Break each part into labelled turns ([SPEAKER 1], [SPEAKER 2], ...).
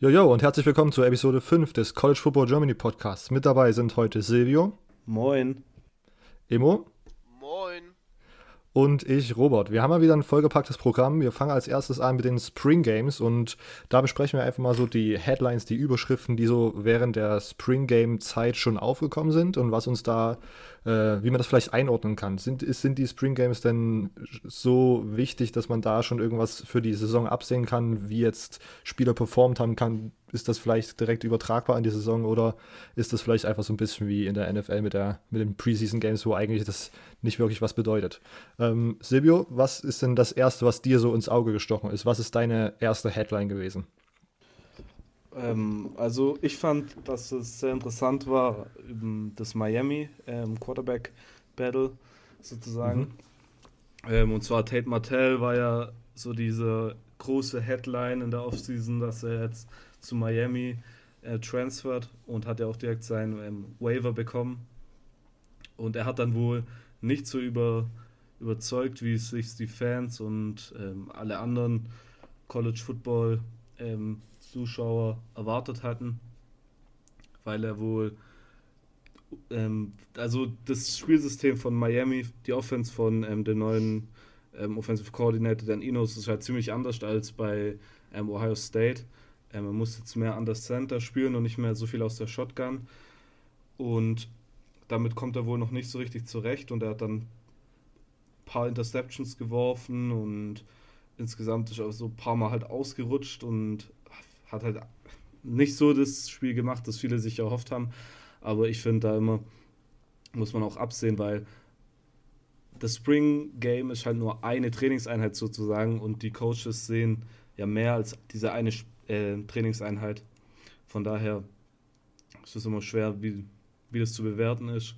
[SPEAKER 1] Jojo und herzlich willkommen zur Episode 5 des College Football Germany Podcasts. Mit dabei sind heute Silvio.
[SPEAKER 2] Moin.
[SPEAKER 1] Emo.
[SPEAKER 3] Moin.
[SPEAKER 1] Und ich, Robert. Wir haben mal wieder ein vollgepacktes Programm. Wir fangen als erstes an mit den Spring Games und da besprechen wir einfach mal so die Headlines, die Überschriften, die so während der Spring Game Zeit schon aufgekommen sind und was uns da äh, wie man das vielleicht einordnen kann. Sind, sind die Spring Games denn so wichtig, dass man da schon irgendwas für die Saison absehen kann, wie jetzt Spieler performt haben kann? Ist das vielleicht direkt übertragbar an die Saison oder ist das vielleicht einfach so ein bisschen wie in der NFL mit, der, mit den Preseason Games, wo eigentlich das nicht wirklich was bedeutet? Ähm, Silvio, was ist denn das Erste, was dir so ins Auge gestochen ist? Was ist deine erste Headline gewesen?
[SPEAKER 2] Ähm, also ich fand, dass es sehr interessant war, das Miami ähm, Quarterback Battle sozusagen. Mhm. Ähm, und zwar Tate Martell war ja so diese große Headline in der Offseason, dass er jetzt zu Miami äh, transfert und hat ja auch direkt seinen ähm, Waiver bekommen. Und er hat dann wohl nicht so über, überzeugt, wie es sich die Fans und ähm, alle anderen College Football ähm, Zuschauer erwartet hatten, weil er wohl, ähm, also das Spielsystem von Miami, die Offense von ähm, dem neuen ähm, Offensive Coordinator Dan Enos ist halt ziemlich anders als bei ähm, Ohio State. Ähm, er muss jetzt mehr an der Center spielen und nicht mehr so viel aus der Shotgun. Und damit kommt er wohl noch nicht so richtig zurecht und er hat dann ein paar Interceptions geworfen und insgesamt ist er so ein paar Mal halt ausgerutscht und hat halt nicht so das Spiel gemacht, das viele sich erhofft haben. Aber ich finde da immer, muss man auch absehen, weil das Spring Game ist halt nur eine Trainingseinheit sozusagen und die Coaches sehen ja mehr als diese eine äh, Trainingseinheit. Von daher ist es immer schwer, wie, wie das zu bewerten ist.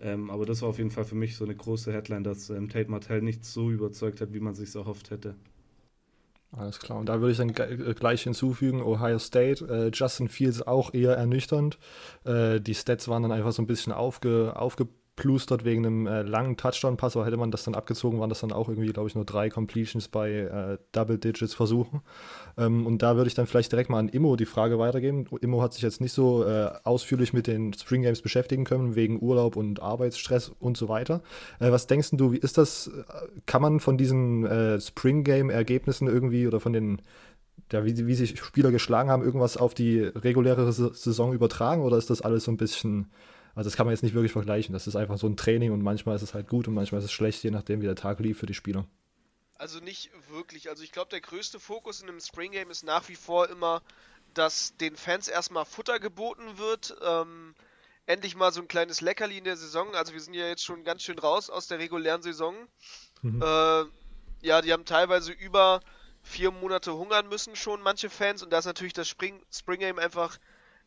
[SPEAKER 2] Ähm, aber das war auf jeden Fall für mich so eine große Headline, dass ähm, Tate Martell nicht so überzeugt hat, wie man sich erhofft hätte.
[SPEAKER 1] Alles klar. Und da würde ich dann äh, gleich hinzufügen, Ohio State, äh, Justin Fields auch eher ernüchternd. Äh, die Stats waren dann einfach so ein bisschen aufge, aufge plustert wegen einem äh, langen Touchdown-Pass, aber hätte man das dann abgezogen, waren das dann auch irgendwie, glaube ich, nur drei Completions bei äh, Double-Digits-Versuchen. Ähm, und da würde ich dann vielleicht direkt mal an Immo die Frage weitergeben. Immo hat sich jetzt nicht so äh, ausführlich mit den Spring Games beschäftigen können, wegen Urlaub und Arbeitsstress und so weiter. Äh, was denkst du, wie ist das? Kann man von diesen äh, Spring Game-Ergebnissen irgendwie oder von den ja, wie, wie sich Spieler geschlagen haben, irgendwas auf die reguläre Saison übertragen oder ist das alles so ein bisschen also das kann man jetzt nicht wirklich vergleichen. Das ist einfach so ein Training und manchmal ist es halt gut und manchmal ist es schlecht, je nachdem, wie der Tag lief für die Spieler.
[SPEAKER 3] Also nicht wirklich. Also ich glaube, der größte Fokus in einem Spring Game ist nach wie vor immer, dass den Fans erstmal Futter geboten wird. Ähm, endlich mal so ein kleines Leckerli in der Saison. Also wir sind ja jetzt schon ganz schön raus aus der regulären Saison. Mhm. Äh, ja, die haben teilweise über vier Monate hungern müssen schon, manche Fans. Und da ist natürlich das Spring, Spring Game einfach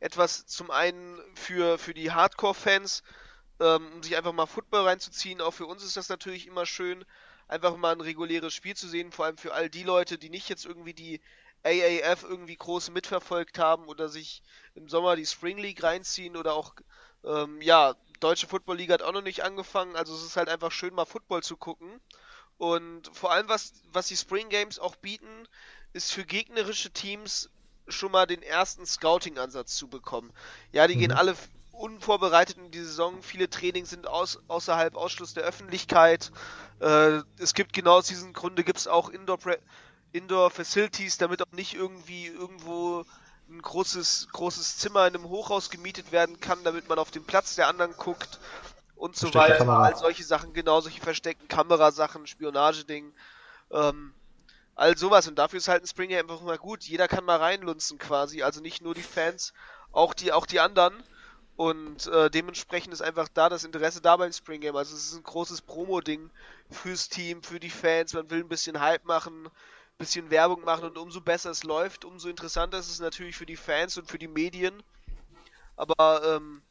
[SPEAKER 3] etwas zum einen für, für die Hardcore-Fans, ähm, um sich einfach mal Football reinzuziehen. Auch für uns ist das natürlich immer schön, einfach mal ein reguläres Spiel zu sehen, vor allem für all die Leute, die nicht jetzt irgendwie die AAF irgendwie groß mitverfolgt haben oder sich im Sommer die Spring League reinziehen oder auch, ähm, ja, Deutsche Football League hat auch noch nicht angefangen, also es ist halt einfach schön, mal Football zu gucken. Und vor allem, was, was die Spring Games auch bieten, ist für gegnerische Teams schon mal den ersten Scouting-Ansatz zu bekommen. Ja, die mhm. gehen alle unvorbereitet in die Saison. Viele Trainings sind aus, außerhalb Ausschluss der Öffentlichkeit. Äh, es gibt genau aus diesen Gründen gibt es auch Indoor, Indoor Facilities, damit auch nicht irgendwie irgendwo ein großes, großes Zimmer in einem Hochhaus gemietet werden kann, damit man auf den Platz der anderen guckt und so weiter. All solche Sachen, genau solche versteckten Kamerasachen, Spionageding. Ähm, all sowas. Und dafür ist halt ein Springer einfach mal gut. Jeder kann mal reinlunzen quasi. Also nicht nur die Fans, auch die, auch die anderen. Und äh, dementsprechend ist einfach da das Interesse da beim Spring Game. Also es ist ein großes Promo-Ding fürs Team, für die Fans. Man will ein bisschen Hype machen, ein bisschen Werbung machen und umso besser es läuft, umso interessanter ist es natürlich für die Fans und für die Medien. Aber ähm,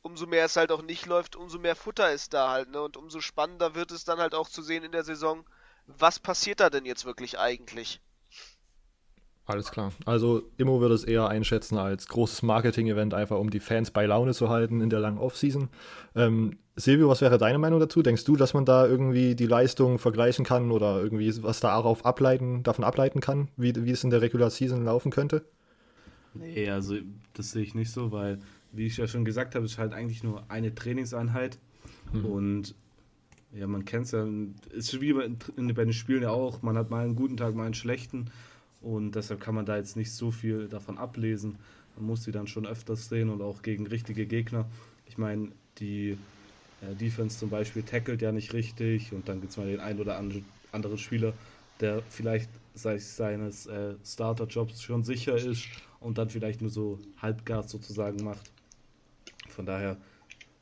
[SPEAKER 3] umso mehr es halt auch nicht läuft, umso mehr Futter ist da halt, ne? Und umso spannender wird es dann halt auch zu sehen in der Saison, was passiert da denn jetzt wirklich eigentlich?
[SPEAKER 1] Alles klar. Also Immo würde es eher einschätzen als großes Marketing-Event, einfach um die Fans bei Laune zu halten in der langen Offseason. Ähm, Silvio, was wäre deine Meinung dazu? Denkst du, dass man da irgendwie die Leistung vergleichen kann oder irgendwie was da darauf ableiten, davon ableiten kann, wie, wie es in der Regular Season laufen könnte?
[SPEAKER 2] Nee, also das sehe ich nicht so, weil, wie ich ja schon gesagt habe, es ist halt eigentlich nur eine Trainingseinheit. Mhm. Und ja, man kennt es ja, ist wie bei, bei den Spielen ja auch, man hat mal einen guten Tag, mal einen schlechten. Und deshalb kann man da jetzt nicht so viel davon ablesen. Man muss sie dann schon öfters sehen und auch gegen richtige Gegner. Ich meine, die äh, Defense zum Beispiel tackelt ja nicht richtig und dann gibt es mal den einen oder anderen Spieler, der vielleicht seines äh, Starter-Jobs schon sicher ist und dann vielleicht nur so Halbgas sozusagen macht. Von daher,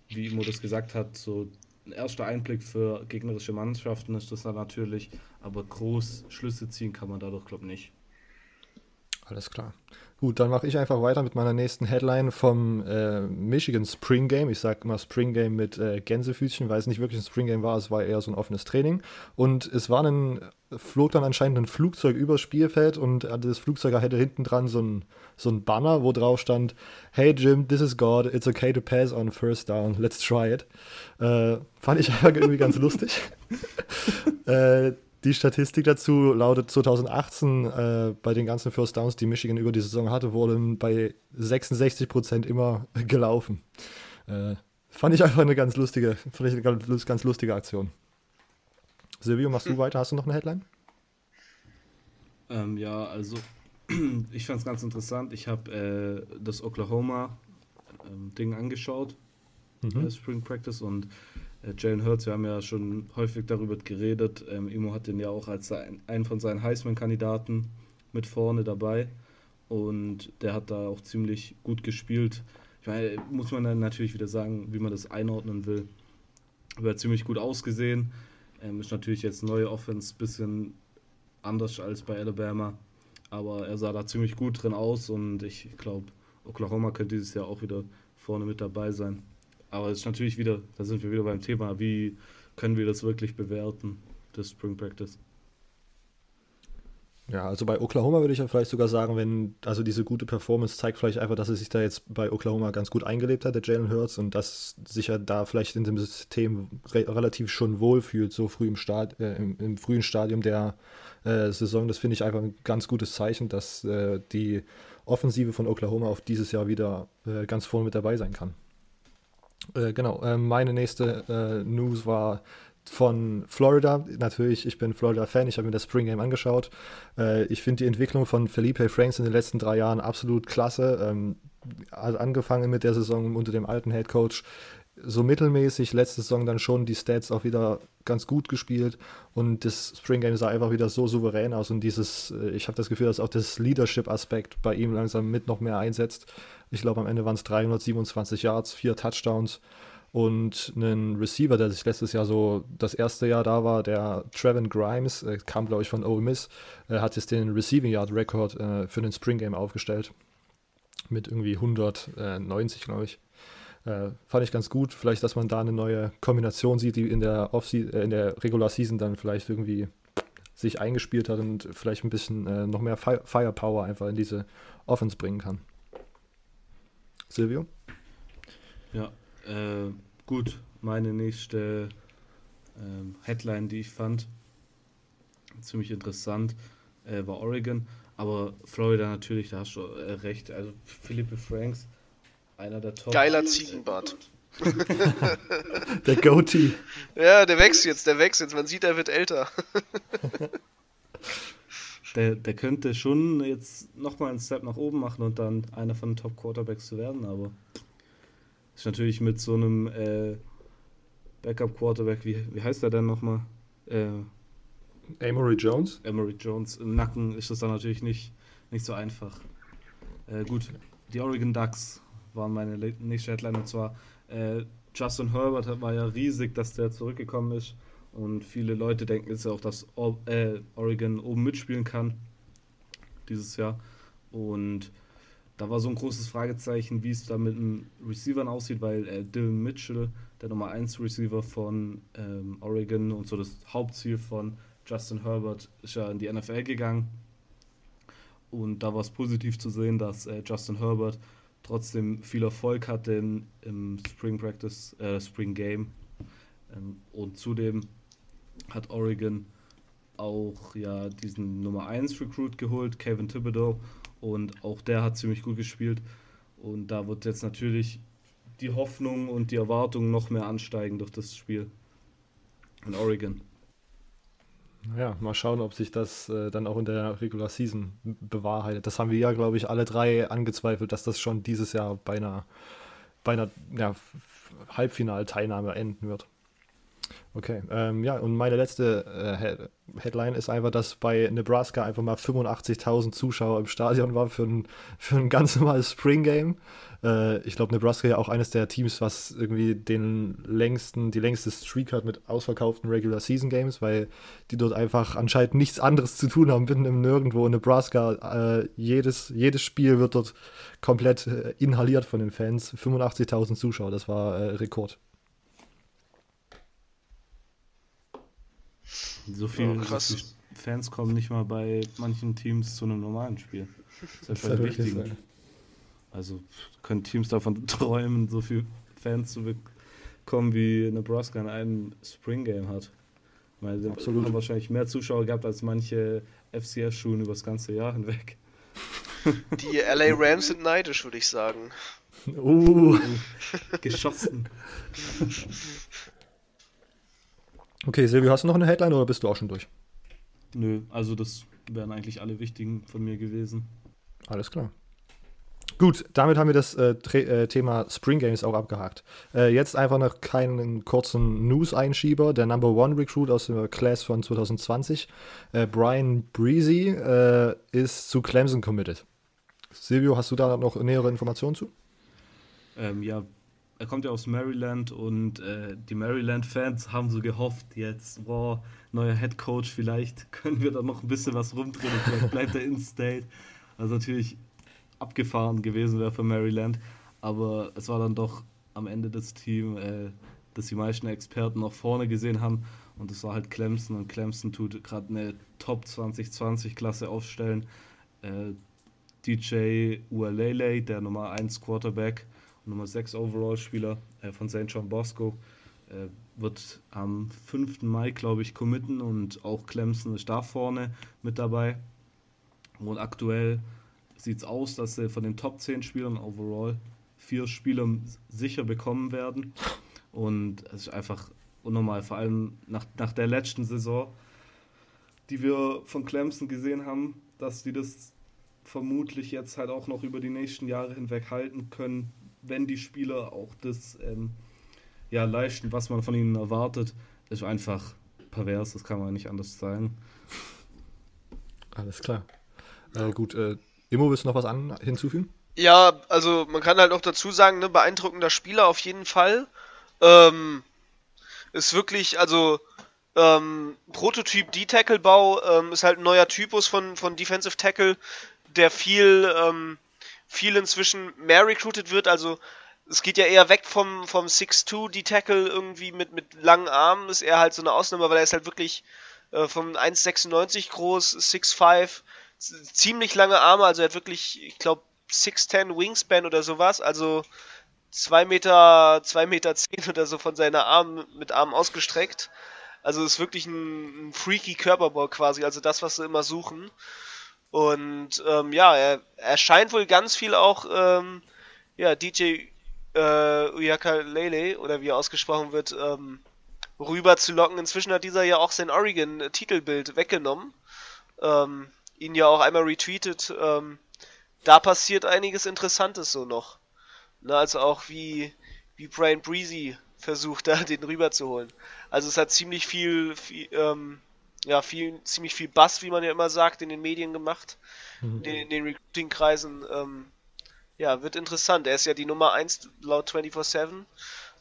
[SPEAKER 2] wie Imo das gesagt hat, so ein erster Einblick für gegnerische Mannschaften ist das dann natürlich, aber groß Schlüsse ziehen kann man dadurch, glaube ich, nicht.
[SPEAKER 1] Alles klar. Gut, dann mache ich einfach weiter mit meiner nächsten Headline vom äh, Michigan Spring Game. Ich sage immer Spring Game mit äh, Gänsefüßchen, weil es nicht wirklich ein Spring Game war, es war eher so ein offenes Training. Und es war ein, flog dann anscheinend ein Flugzeug übers Spielfeld und das Flugzeug hatte hinten dran so ein, so ein Banner, wo drauf stand: Hey Jim, this is God, it's okay to pass on first down, let's try it. Äh, fand ich einfach irgendwie ganz lustig. äh, die Statistik dazu lautet 2018 äh, bei den ganzen First Downs, die Michigan über die Saison hatte, wurden bei 66 Prozent immer gelaufen. Äh, fand ich einfach eine ganz lustige, fand ich eine ganz, ganz lustige Aktion. Silvio, machst du hm. weiter? Hast du noch eine Headline?
[SPEAKER 2] Ähm, ja, also ich fand es ganz interessant. Ich habe äh, das Oklahoma-Ding ähm, angeschaut, mhm. Äh, Spring Practice, und Jalen Hurts, wir haben ja schon häufig darüber geredet. Ähm, Imo hat den ja auch als ein, einen von seinen Heisman-Kandidaten mit vorne dabei. Und der hat da auch ziemlich gut gespielt. Ich meine, muss man dann natürlich wieder sagen, wie man das einordnen will. Aber ziemlich gut ausgesehen. Ähm, ist natürlich jetzt neue Offense ein bisschen anders als bei Alabama. Aber er sah da ziemlich gut drin aus und ich glaube, Oklahoma könnte dieses Jahr auch wieder vorne mit dabei sein. Aber es ist natürlich wieder, da sind wir wieder beim Thema, wie können wir das wirklich bewerten, das Spring Practice.
[SPEAKER 1] Ja, also bei Oklahoma würde ich ja vielleicht sogar sagen, wenn, also diese gute Performance zeigt vielleicht einfach, dass er sich da jetzt bei Oklahoma ganz gut eingelebt hat, der Jalen Hurts, und dass sich er da vielleicht in dem System re relativ schon wohlfühlt, so früh im, Start, äh, im, im, frühen Stadium der äh, Saison. Das finde ich einfach ein ganz gutes Zeichen, dass äh, die Offensive von Oklahoma auf dieses Jahr wieder äh, ganz vorne mit dabei sein kann. Äh, genau, äh, meine nächste äh, News war von Florida. Natürlich, ich bin Florida-Fan, ich habe mir das Spring Game angeschaut. Äh, ich finde die Entwicklung von Felipe Franks in den letzten drei Jahren absolut klasse. Ähm, angefangen mit der Saison unter dem alten Head Coach so mittelmäßig, letzte Saison dann schon die Stats auch wieder ganz gut gespielt und das Spring Game sah einfach wieder so souverän aus und dieses, äh, ich habe das Gefühl, dass auch das Leadership-Aspekt bei ihm langsam mit noch mehr einsetzt. Ich glaube, am Ende waren es 327 Yards, vier Touchdowns und einen Receiver, der sich letztes Jahr so das erste Jahr da war, der Trevin Grimes, äh, kam glaube ich von Ole Miss, äh, hat jetzt den Receiving Yard Record äh, für den Spring Game aufgestellt mit irgendwie 190, glaube ich. Äh, fand ich ganz gut. Vielleicht, dass man da eine neue Kombination sieht, die in der, Off äh, in der Regular Season dann vielleicht irgendwie sich eingespielt hat und vielleicht ein bisschen äh, noch mehr Fire Firepower einfach in diese Offense bringen kann. Silvio?
[SPEAKER 2] Ja, äh, gut. Meine nächste ähm, Headline, die ich fand, ziemlich interessant, äh, war Oregon. Aber Florida natürlich, da hast du äh, recht. Also Philippe Franks, einer der Top.
[SPEAKER 3] Geiler Ziegenbart.
[SPEAKER 1] der Goatee.
[SPEAKER 3] Ja, der wächst jetzt, der wächst jetzt. Man sieht, er wird älter.
[SPEAKER 2] der, der könnte schon jetzt nochmal einen Step nach oben machen und dann einer von den Top Quarterbacks zu werden, aber ist natürlich mit so einem äh, Backup Quarterback, wie, wie heißt der denn nochmal? Äh,
[SPEAKER 1] Amory Jones?
[SPEAKER 2] Amory Jones. Im Nacken ist das dann natürlich nicht, nicht so einfach. Äh, gut, die Oregon Ducks waren meine nächste Headline und zwar äh, Justin Herbert war ja riesig, dass der zurückgekommen ist und viele Leute denken jetzt auch, dass o äh, Oregon oben mitspielen kann dieses Jahr und da war so ein großes Fragezeichen, wie es da mit den Receivern aussieht, weil äh, Dylan Mitchell, der Nummer 1 Receiver von ähm, Oregon und so das Hauptziel von Justin Herbert, ist ja in die NFL gegangen. Und da war es positiv zu sehen, dass äh, Justin Herbert trotzdem viel Erfolg hatte im, im Spring Practice, äh, Spring Game. Ähm, und zudem hat Oregon auch ja diesen Nummer 1 Recruit geholt, Kevin Thibodeau. und auch der hat ziemlich gut gespielt. Und da wird jetzt natürlich die Hoffnung und die Erwartung noch mehr ansteigen durch das Spiel in Oregon.
[SPEAKER 1] Ja, mal schauen, ob sich das äh, dann auch in der Regular Season bewahrheitet. Das haben wir ja, glaube ich, alle drei angezweifelt, dass das schon dieses Jahr bei einer, bei einer ja, Halbfinalteilnahme enden wird. Okay, ähm, ja, und meine letzte äh, Headline ist einfach, dass bei Nebraska einfach mal 85.000 Zuschauer im Stadion waren für ein, für ein ganz normales Spring Game. Äh, ich glaube, Nebraska ja auch eines der Teams, was irgendwie den längsten, die längste Streak hat mit ausverkauften Regular Season Games, weil die dort einfach anscheinend nichts anderes zu tun haben, mitten im Nirgendwo in Nebraska. Äh, jedes, jedes Spiel wird dort komplett äh, inhaliert von den Fans. 85.000 Zuschauer, das war äh, Rekord.
[SPEAKER 2] So viele oh, so viel Fans kommen nicht mal bei manchen Teams zu einem normalen Spiel. Das ist halt wichtig. Also können Teams davon träumen, so viele Fans zu bekommen, wie Nebraska in einem Spring Game hat. Weil sie Absolut. haben wahrscheinlich mehr Zuschauer gehabt als manche FCS-Schulen über das ganze Jahr hinweg.
[SPEAKER 3] Die LA Rams sind neidisch, würde ich sagen.
[SPEAKER 2] Uh, geschossen.
[SPEAKER 1] Okay, Silvio, hast du noch eine Headline oder bist du auch schon durch?
[SPEAKER 2] Nö, also das wären eigentlich alle wichtigen von mir gewesen.
[SPEAKER 1] Alles klar. Gut, damit haben wir das äh, äh, Thema Spring Games auch abgehakt. Äh, jetzt einfach noch keinen kurzen News-Einschieber. Der Number One Recruit aus der Class von 2020, äh, Brian Breezy, äh, ist zu Clemson committed. Silvio, hast du da noch nähere Informationen zu?
[SPEAKER 2] Ähm, ja, er kommt ja aus Maryland und äh, die Maryland-Fans haben so gehofft, jetzt, boah, neuer Head Coach, vielleicht können wir da noch ein bisschen was rumdrehen vielleicht bleibt er in State. Also natürlich abgefahren gewesen wäre für Maryland. Aber es war dann doch am Ende das Team, äh, das die meisten Experten noch vorne gesehen haben. Und das war halt Clemson. Und Clemson tut gerade eine Top 2020-Klasse aufstellen. Äh, DJ Ualele, der Nummer 1 Quarterback Nummer 6 Overall-Spieler äh, von St. John Bosco, äh, wird am 5. Mai, glaube ich, committen. Und auch Clemson ist da vorne mit dabei. Und aktuell sieht es aus, dass sie von den Top 10 Spielern overall vier Spieler sicher bekommen werden. Und es ist einfach unnormal, vor allem nach, nach der letzten Saison, die wir von Clemson gesehen haben, dass die das vermutlich jetzt halt auch noch über die nächsten Jahre hinweg halten können, wenn die Spieler auch das ähm, ja, leisten, was man von ihnen erwartet, ist einfach pervers, das kann man nicht anders sagen.
[SPEAKER 1] Alles klar. Äh, gut, äh, Immo, willst du noch was an, hinzufügen?
[SPEAKER 3] Ja, also man kann halt noch dazu sagen, ne, beeindruckender Spieler auf jeden Fall. Ähm, ist wirklich, also ähm, Prototyp D-Tackle-Bau ähm, ist halt ein neuer Typus von, von Defensive Tackle, der viel, ähm, viel inzwischen mehr recruited wird. Also es geht ja eher weg vom, vom 6'2 D-Tackle irgendwie mit, mit langen Armen, ist eher halt so eine Ausnahme, weil er ist halt wirklich äh, von 1,96 groß, 6'5 ziemlich lange Arme, also er hat wirklich, ich glaube, 6'10 Wingspan oder sowas, also 2 Meter, 2 Meter 10 oder so von seiner Arm mit Armen ausgestreckt. Also ist wirklich ein, ein freaky Körperbau quasi, also das, was sie immer suchen. Und ähm, ja, er, er scheint wohl ganz viel auch ähm, ja, DJ äh, Uyaka Lele, oder wie er ausgesprochen wird, ähm, rüber zu locken. Inzwischen hat dieser ja auch sein Oregon-Titelbild weggenommen. Ähm, ihn ja auch einmal retweetet. Ähm, da passiert einiges Interessantes so noch. Ne, also auch wie, wie Brian Breezy versucht, da den rüberzuholen. Also es hat ziemlich viel, viel ähm, ja, viel, ziemlich viel Bass, wie man ja immer sagt, in den Medien gemacht, mhm. in, in, den Recruiting-Kreisen. Ähm, ja, wird interessant. Er ist ja die Nummer 1 laut 24-7.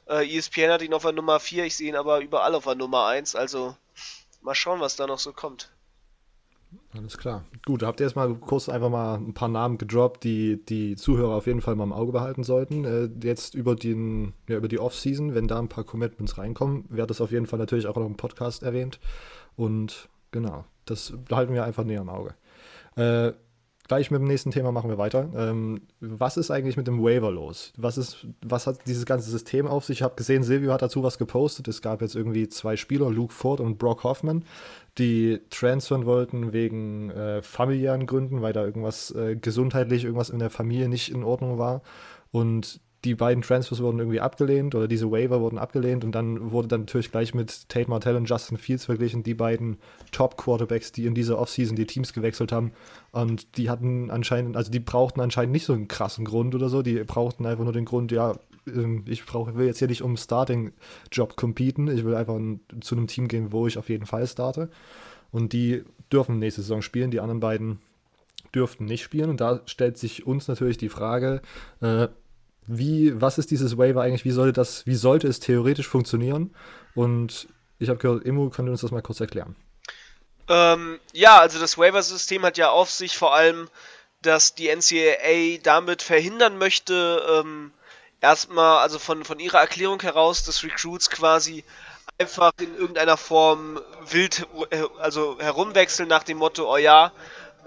[SPEAKER 3] Äh, ESPN hat ihn auf der Nummer 4, ich sehe ihn aber überall auf der Nummer 1, also mal schauen, was da noch so kommt.
[SPEAKER 1] Alles klar. Gut, habt ihr jetzt mal kurz einfach mal ein paar Namen gedroppt, die die Zuhörer auf jeden Fall mal im Auge behalten sollten. Äh, jetzt über, den, ja, über die Off-Season, wenn da ein paar Commitments reinkommen, wird das auf jeden Fall natürlich auch noch im Podcast erwähnt. Und genau, das behalten wir einfach näher im Auge. Äh, gleich mit dem nächsten Thema machen wir weiter. Ähm, was ist eigentlich mit dem Waiver los? Was, ist, was hat dieses ganze System auf sich? Ich habe gesehen, Silvio hat dazu was gepostet. Es gab jetzt irgendwie zwei Spieler, Luke Ford und Brock Hoffman, die transfern wollten wegen äh, familiären Gründen, weil da irgendwas äh, gesundheitlich, irgendwas in der Familie nicht in Ordnung war. Und die beiden Transfers wurden irgendwie abgelehnt oder diese Waiver wurden abgelehnt und dann wurde dann natürlich gleich mit Tate Martell und Justin Fields verglichen, die beiden Top-Quarterbacks, die in dieser Offseason die Teams gewechselt haben. Und die hatten anscheinend, also die brauchten anscheinend nicht so einen krassen Grund oder so, die brauchten einfach nur den Grund, ja, ähm, ich brauch, will jetzt hier nicht um Starting-Job competen, ich will einfach zu einem Team gehen, wo ich auf jeden Fall starte. Und die dürfen nächste Saison spielen, die anderen beiden dürften nicht spielen. Und da stellt sich uns natürlich die Frage, äh, wie, was ist dieses Waiver eigentlich, wie sollte das, wie sollte es theoretisch funktionieren? Und ich habe gehört, Immo, könnt ihr uns das mal kurz erklären?
[SPEAKER 3] Ähm, ja, also das Waiver-System hat ja auf sich vor allem, dass die NCAA damit verhindern möchte, ähm, erstmal, also von, von ihrer Erklärung heraus, dass Recruits quasi einfach in irgendeiner Form wild, äh, also herumwechseln nach dem Motto, oh ja,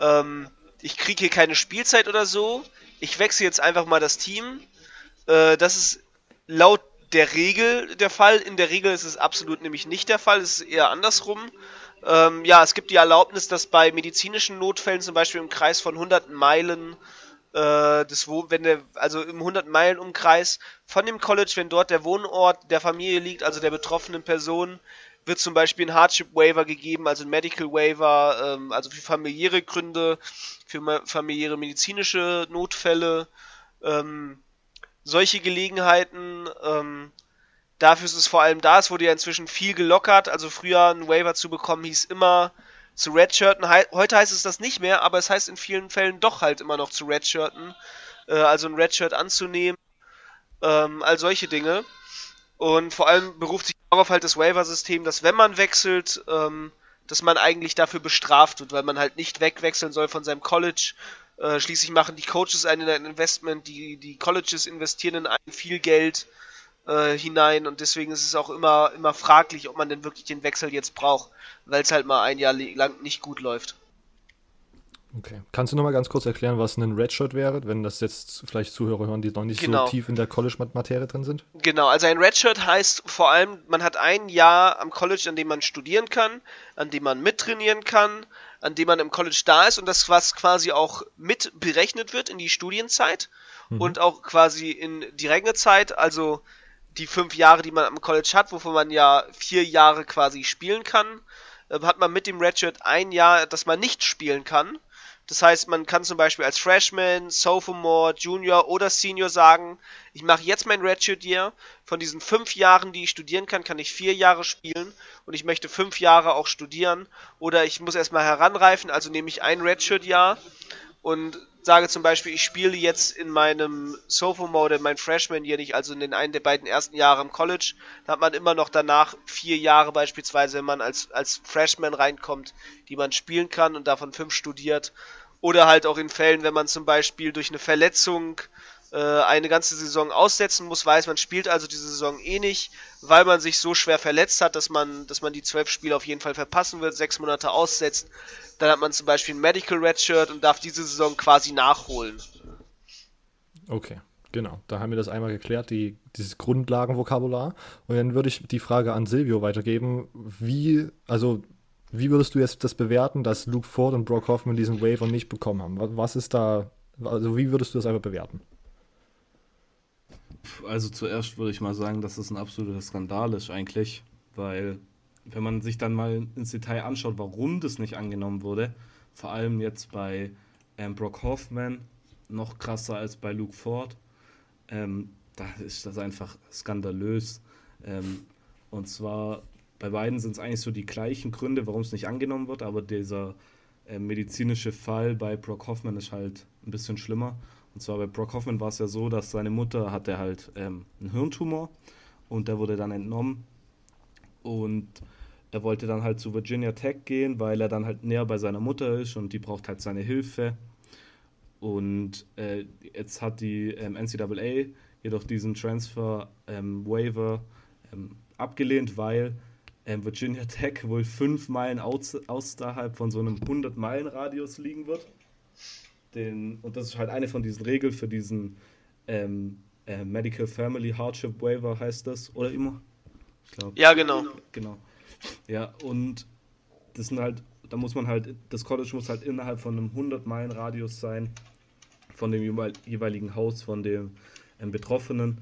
[SPEAKER 3] ähm, ich kriege hier keine Spielzeit oder so, ich wechsle jetzt einfach mal das Team äh, das ist laut der Regel der Fall. In der Regel ist es absolut nämlich nicht der Fall. Es ist eher andersrum. Ähm, ja, es gibt die Erlaubnis, dass bei medizinischen Notfällen zum Beispiel im Kreis von 100 Meilen äh, des Wo wenn der also im 100 Meilen Umkreis von dem College, wenn dort der Wohnort der Familie liegt, also der betroffenen Person, wird zum Beispiel ein Hardship Waiver gegeben, also ein Medical Waiver, ähm, also für familiäre Gründe, für familiäre medizinische Notfälle. Ähm, solche Gelegenheiten. Ähm, dafür ist es vor allem da. Es wurde ja inzwischen viel gelockert. Also früher einen Waiver zu bekommen hieß immer zu redshirten. Heute heißt es das nicht mehr, aber es heißt in vielen Fällen doch halt immer noch zu redshirten. Äh, also ein Redshirt anzunehmen. Ähm, all solche Dinge. Und vor allem beruft sich darauf halt das Waiver-System, dass wenn man wechselt, ähm, dass man eigentlich dafür bestraft wird, weil man halt nicht wegwechseln soll von seinem College, äh, schließlich machen die Coaches ein Investment, die, die Colleges investieren in ein viel Geld äh, hinein und deswegen ist es auch immer, immer fraglich, ob man denn wirklich den Wechsel jetzt braucht, weil es halt mal ein Jahr lang nicht gut läuft.
[SPEAKER 1] Okay. Kannst du nochmal ganz kurz erklären, was ein Redshirt wäre, wenn das jetzt vielleicht Zuhörer hören, die noch nicht genau. so tief in der College-Materie drin sind?
[SPEAKER 3] Genau, also ein Redshirt heißt vor allem, man hat ein Jahr am College, an dem man studieren kann, an dem man mittrainieren kann, an dem man im College da ist und das was quasi auch mit berechnet wird in die Studienzeit mhm. und auch quasi in die Regnezeit, also die fünf Jahre, die man am College hat, wovon man ja vier Jahre quasi spielen kann, äh, hat man mit dem Redshirt ein Jahr, das man nicht spielen kann das heißt, man kann zum Beispiel als Freshman, Sophomore, Junior oder Senior sagen, ich mache jetzt mein Redshirt Year. Von diesen fünf Jahren, die ich studieren kann, kann ich vier Jahre spielen und ich möchte fünf Jahre auch studieren. Oder ich muss erstmal heranreifen, also nehme ich ein Redshirt Jahr und sage zum Beispiel, ich spiele jetzt in meinem Sophomore oder mein Freshman Year nicht, also in den einen der beiden ersten Jahre im College, da hat man immer noch danach vier Jahre beispielsweise, wenn man als, als Freshman reinkommt, die man spielen kann und davon fünf studiert. Oder halt auch in Fällen, wenn man zum Beispiel durch eine Verletzung äh, eine ganze Saison aussetzen muss, weiß man spielt also diese Saison eh nicht, weil man sich so schwer verletzt hat, dass man, dass man die zwölf Spiele auf jeden Fall verpassen wird, sechs Monate aussetzt. Dann hat man zum Beispiel ein Medical Redshirt und darf diese Saison quasi nachholen.
[SPEAKER 1] Okay. Genau, da haben wir das einmal geklärt, die, dieses Grundlagenvokabular. Und dann würde ich die Frage an Silvio weitergeben. Wie, also wie würdest du jetzt das bewerten, dass Luke Ford und Brock Hoffman diesen Waiver nicht bekommen haben? Was ist da, also wie würdest du das einfach bewerten?
[SPEAKER 2] Also zuerst würde ich mal sagen, dass es ein absoluter Skandal ist eigentlich, weil wenn man sich dann mal ins Detail anschaut, warum das nicht angenommen wurde, vor allem jetzt bei ähm, Brock Hoffman, noch krasser als bei Luke Ford, ähm, da ist das einfach skandalös. Ähm, und zwar bei beiden sind es eigentlich so die gleichen Gründe, warum es nicht angenommen wird, aber dieser äh, medizinische Fall bei Brock Hoffman ist halt ein bisschen schlimmer. Und zwar bei Brock Hoffman war es ja so, dass seine Mutter hatte halt ähm, einen Hirntumor und der wurde dann entnommen. Und er wollte dann halt zu Virginia Tech gehen, weil er dann halt näher bei seiner Mutter ist und die braucht halt seine Hilfe. Und äh, jetzt hat die ähm, NCAA jedoch diesen Transfer ähm, Waiver ähm, abgelehnt, weil Virginia Tech wohl fünf Meilen aus, außerhalb von so einem 100-Meilen-Radius liegen wird. den, und das ist halt eine von diesen Regeln für diesen ähm, äh, Medical Family Hardship Waiver heißt das, oder immer?
[SPEAKER 3] Ich glaube. Ja, genau.
[SPEAKER 2] Genau. Ja, und das sind halt, da muss man halt, das College muss halt innerhalb von einem 100 Meilen Radius sein von dem jeweiligen Haus von dem ähm, Betroffenen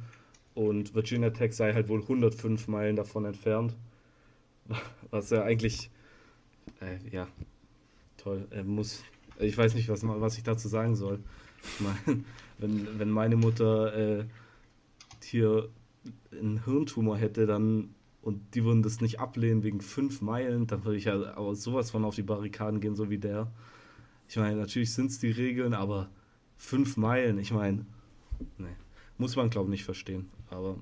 [SPEAKER 2] und Virginia Tech sei halt wohl 105 Meilen davon entfernt, was ja eigentlich, äh, ja, toll, er muss, ich weiß nicht, was, was ich dazu sagen soll. Ich meine, wenn, wenn meine Mutter äh, hier einen Hirntumor hätte, dann und die würden das nicht ablehnen wegen fünf Meilen, dann würde ich ja aber sowas von auf die Barrikaden gehen, so wie der. Ich meine, natürlich sind es die Regeln, aber fünf Meilen, ich meine, nee, muss man glaube ich nicht verstehen. Aber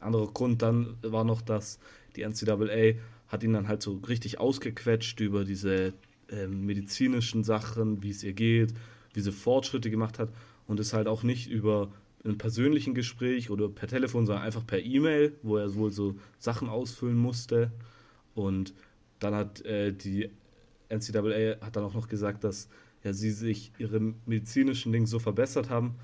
[SPEAKER 2] anderer Grund dann war noch, dass die NCAA hat ihn dann halt so richtig ausgequetscht über diese äh, medizinischen Sachen, wie es ihr geht, wie sie Fortschritte gemacht hat und es halt auch nicht über ein persönlichen Gespräch oder per Telefon, sondern einfach per E-Mail, wo er wohl so Sachen ausfüllen musste. Und dann hat äh, die NCAA hat dann auch noch gesagt, dass ja, sie sich ihre medizinischen Dinge so verbessert haben,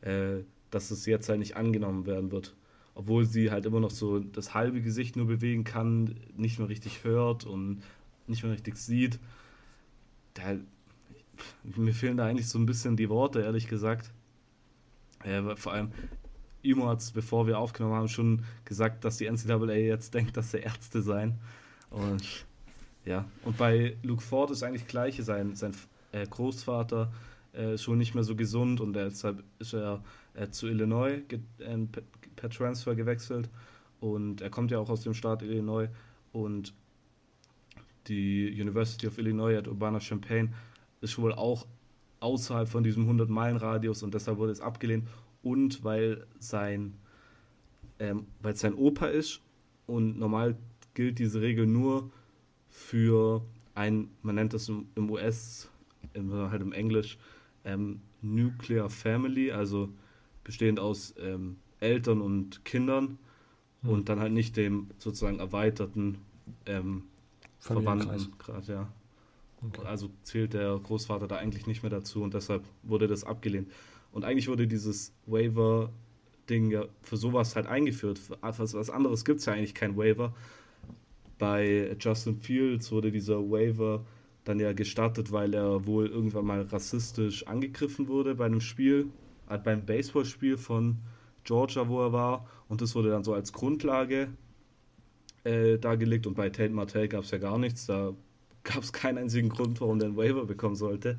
[SPEAKER 2] äh, dass es jetzt halt nicht angenommen werden wird. Obwohl sie halt immer noch so das halbe Gesicht nur bewegen kann, nicht mehr richtig hört und nicht mehr richtig sieht. Da, mir fehlen da eigentlich so ein bisschen die Worte, ehrlich gesagt. Äh, vor allem, Imo hat es, bevor wir aufgenommen haben, schon gesagt, dass die NCAA jetzt denkt, dass sie Ärzte seien. Und ja, und bei Luke Ford ist eigentlich das Gleiche. Sein, sein äh, Großvater äh, ist schon nicht mehr so gesund und deshalb ist er äh, zu Illinois ähm, per Transfer gewechselt. Und er kommt ja auch aus dem Staat Illinois. Und die University of Illinois at Urbana-Champaign ist wohl auch außerhalb von diesem 100-Meilen-Radius und deshalb wurde es abgelehnt. Und weil sein, ähm, weil es sein Opa ist und normal gilt diese Regel nur für ein, man nennt das im, im US, im, halt im Englisch, ähm, Nuclear Family, also bestehend aus ähm, Eltern und Kindern hm. und dann halt nicht dem sozusagen erweiterten ähm, Verwandtengrad, ja. Okay. Also zählt der Großvater da eigentlich nicht mehr dazu und deshalb wurde das abgelehnt. Und eigentlich wurde dieses Waiver-Ding ja für sowas halt eingeführt. Für was, was anderes gibt es ja eigentlich kein Waiver. Bei Justin Fields wurde dieser Waiver dann ja gestartet, weil er wohl irgendwann mal rassistisch angegriffen wurde bei einem Spiel, äh, beim Baseballspiel von Georgia, wo er war. Und das wurde dann so als Grundlage äh, dargelegt. Und bei Tate Martell gab es ja gar nichts. Da gab es keinen einzigen Grund, warum der einen Waiver bekommen sollte.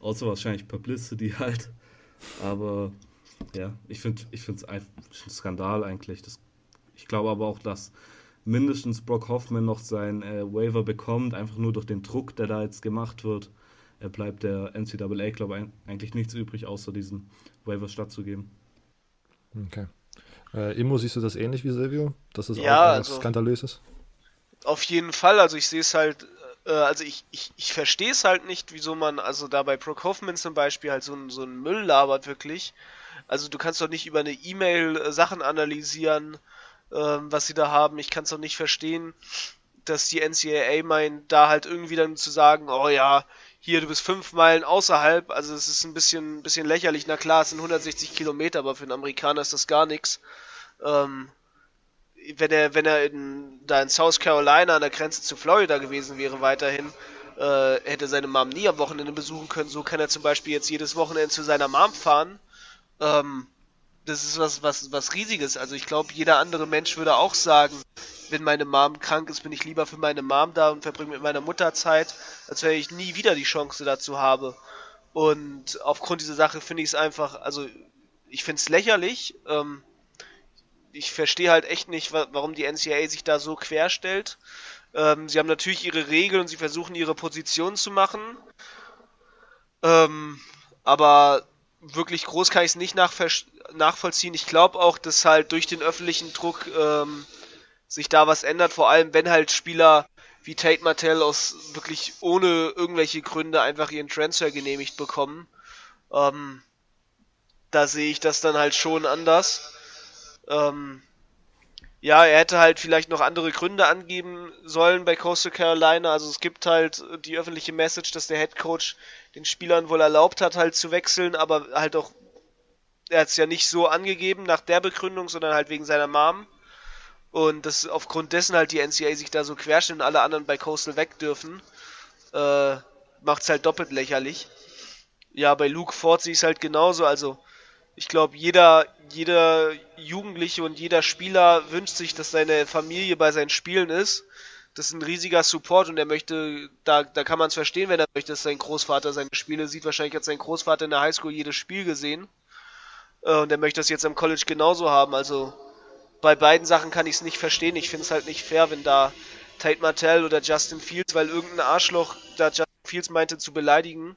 [SPEAKER 2] Außer wahrscheinlich Publicity halt. Aber ja, ich finde es ich ein Skandal eigentlich. Das, ich glaube aber auch, dass mindestens Brock Hoffman noch sein äh, Waiver bekommt, einfach nur durch den Druck, der da jetzt gemacht wird. Er bleibt der NCAA, glaube ich, eigentlich nichts übrig, außer diesen Waiver stattzugeben.
[SPEAKER 1] Okay. Äh, Immo, siehst du das ähnlich wie Silvio? Dass es
[SPEAKER 3] ja,
[SPEAKER 1] auch
[SPEAKER 3] also,
[SPEAKER 1] skandalös ist?
[SPEAKER 3] Auf jeden Fall. Also ich sehe es halt, äh, also ich, ich, ich verstehe es halt nicht, wieso man, also da bei Brock Hoffman zum Beispiel halt so, so einen Müll labert wirklich. Also du kannst doch nicht über eine E-Mail äh, Sachen analysieren ähm, was sie da haben. Ich kann es auch nicht verstehen, dass die NCAA meint, da halt irgendwie dann zu sagen, oh ja, hier, du bist fünf Meilen außerhalb, also es ist ein bisschen, bisschen lächerlich. Na klar, es sind 160 Kilometer, aber für einen Amerikaner ist das gar nichts. Ähm, wenn er, wenn er in, da in South Carolina an der Grenze zu Florida gewesen wäre, weiterhin, äh, hätte seine Mom nie am Wochenende besuchen können. So kann er zum Beispiel jetzt jedes Wochenende zu seiner Mom fahren. Ähm, das ist was, was, was riesiges. Also ich glaube, jeder andere Mensch würde auch sagen, wenn meine Mom krank ist, bin ich lieber für meine Mom da und verbringe mit meiner Mutter Zeit, als wenn ich nie wieder die Chance dazu habe. Und aufgrund dieser Sache finde ich es einfach, also ich finde es lächerlich. Ähm, ich verstehe halt echt nicht, warum die NCAA sich da so querstellt. Ähm, sie haben natürlich ihre Regeln und sie versuchen ihre Position zu machen. Ähm, aber wirklich groß kann ich es nicht nachvollziehen. Ich glaube auch, dass halt durch den öffentlichen Druck ähm, sich da was ändert, vor allem wenn halt Spieler wie Tate Martell aus wirklich ohne irgendwelche Gründe einfach ihren Transfer genehmigt bekommen. Ähm, da sehe ich das dann halt schon anders. Ähm, ja, er hätte halt vielleicht noch andere Gründe angeben sollen bei Coastal Carolina. Also es gibt halt die öffentliche Message, dass der Head Coach den Spielern wohl erlaubt hat, halt zu wechseln, aber halt auch, er hat es ja nicht so angegeben nach der Begründung, sondern halt wegen seiner Mom. Und dass aufgrund dessen halt die NCAA sich da so querstellt und alle anderen bei Coastal weg dürfen, äh, macht es halt doppelt lächerlich. Ja, bei Luke Ford ich es halt genauso. Also ich glaube, jeder, jeder Jugendliche und jeder Spieler wünscht sich, dass seine Familie bei seinen Spielen ist. Das ist ein riesiger Support und er möchte, da, da kann man es verstehen, wenn er möchte, dass sein Großvater seine Spiele sieht. Wahrscheinlich hat sein Großvater in der Highschool jedes Spiel gesehen. Äh, und er möchte das jetzt am College genauso haben. Also bei beiden Sachen kann ich es nicht verstehen. Ich finde es halt nicht fair, wenn da Tate Martell oder Justin Fields, weil irgendein Arschloch da Justin Fields meinte zu beleidigen,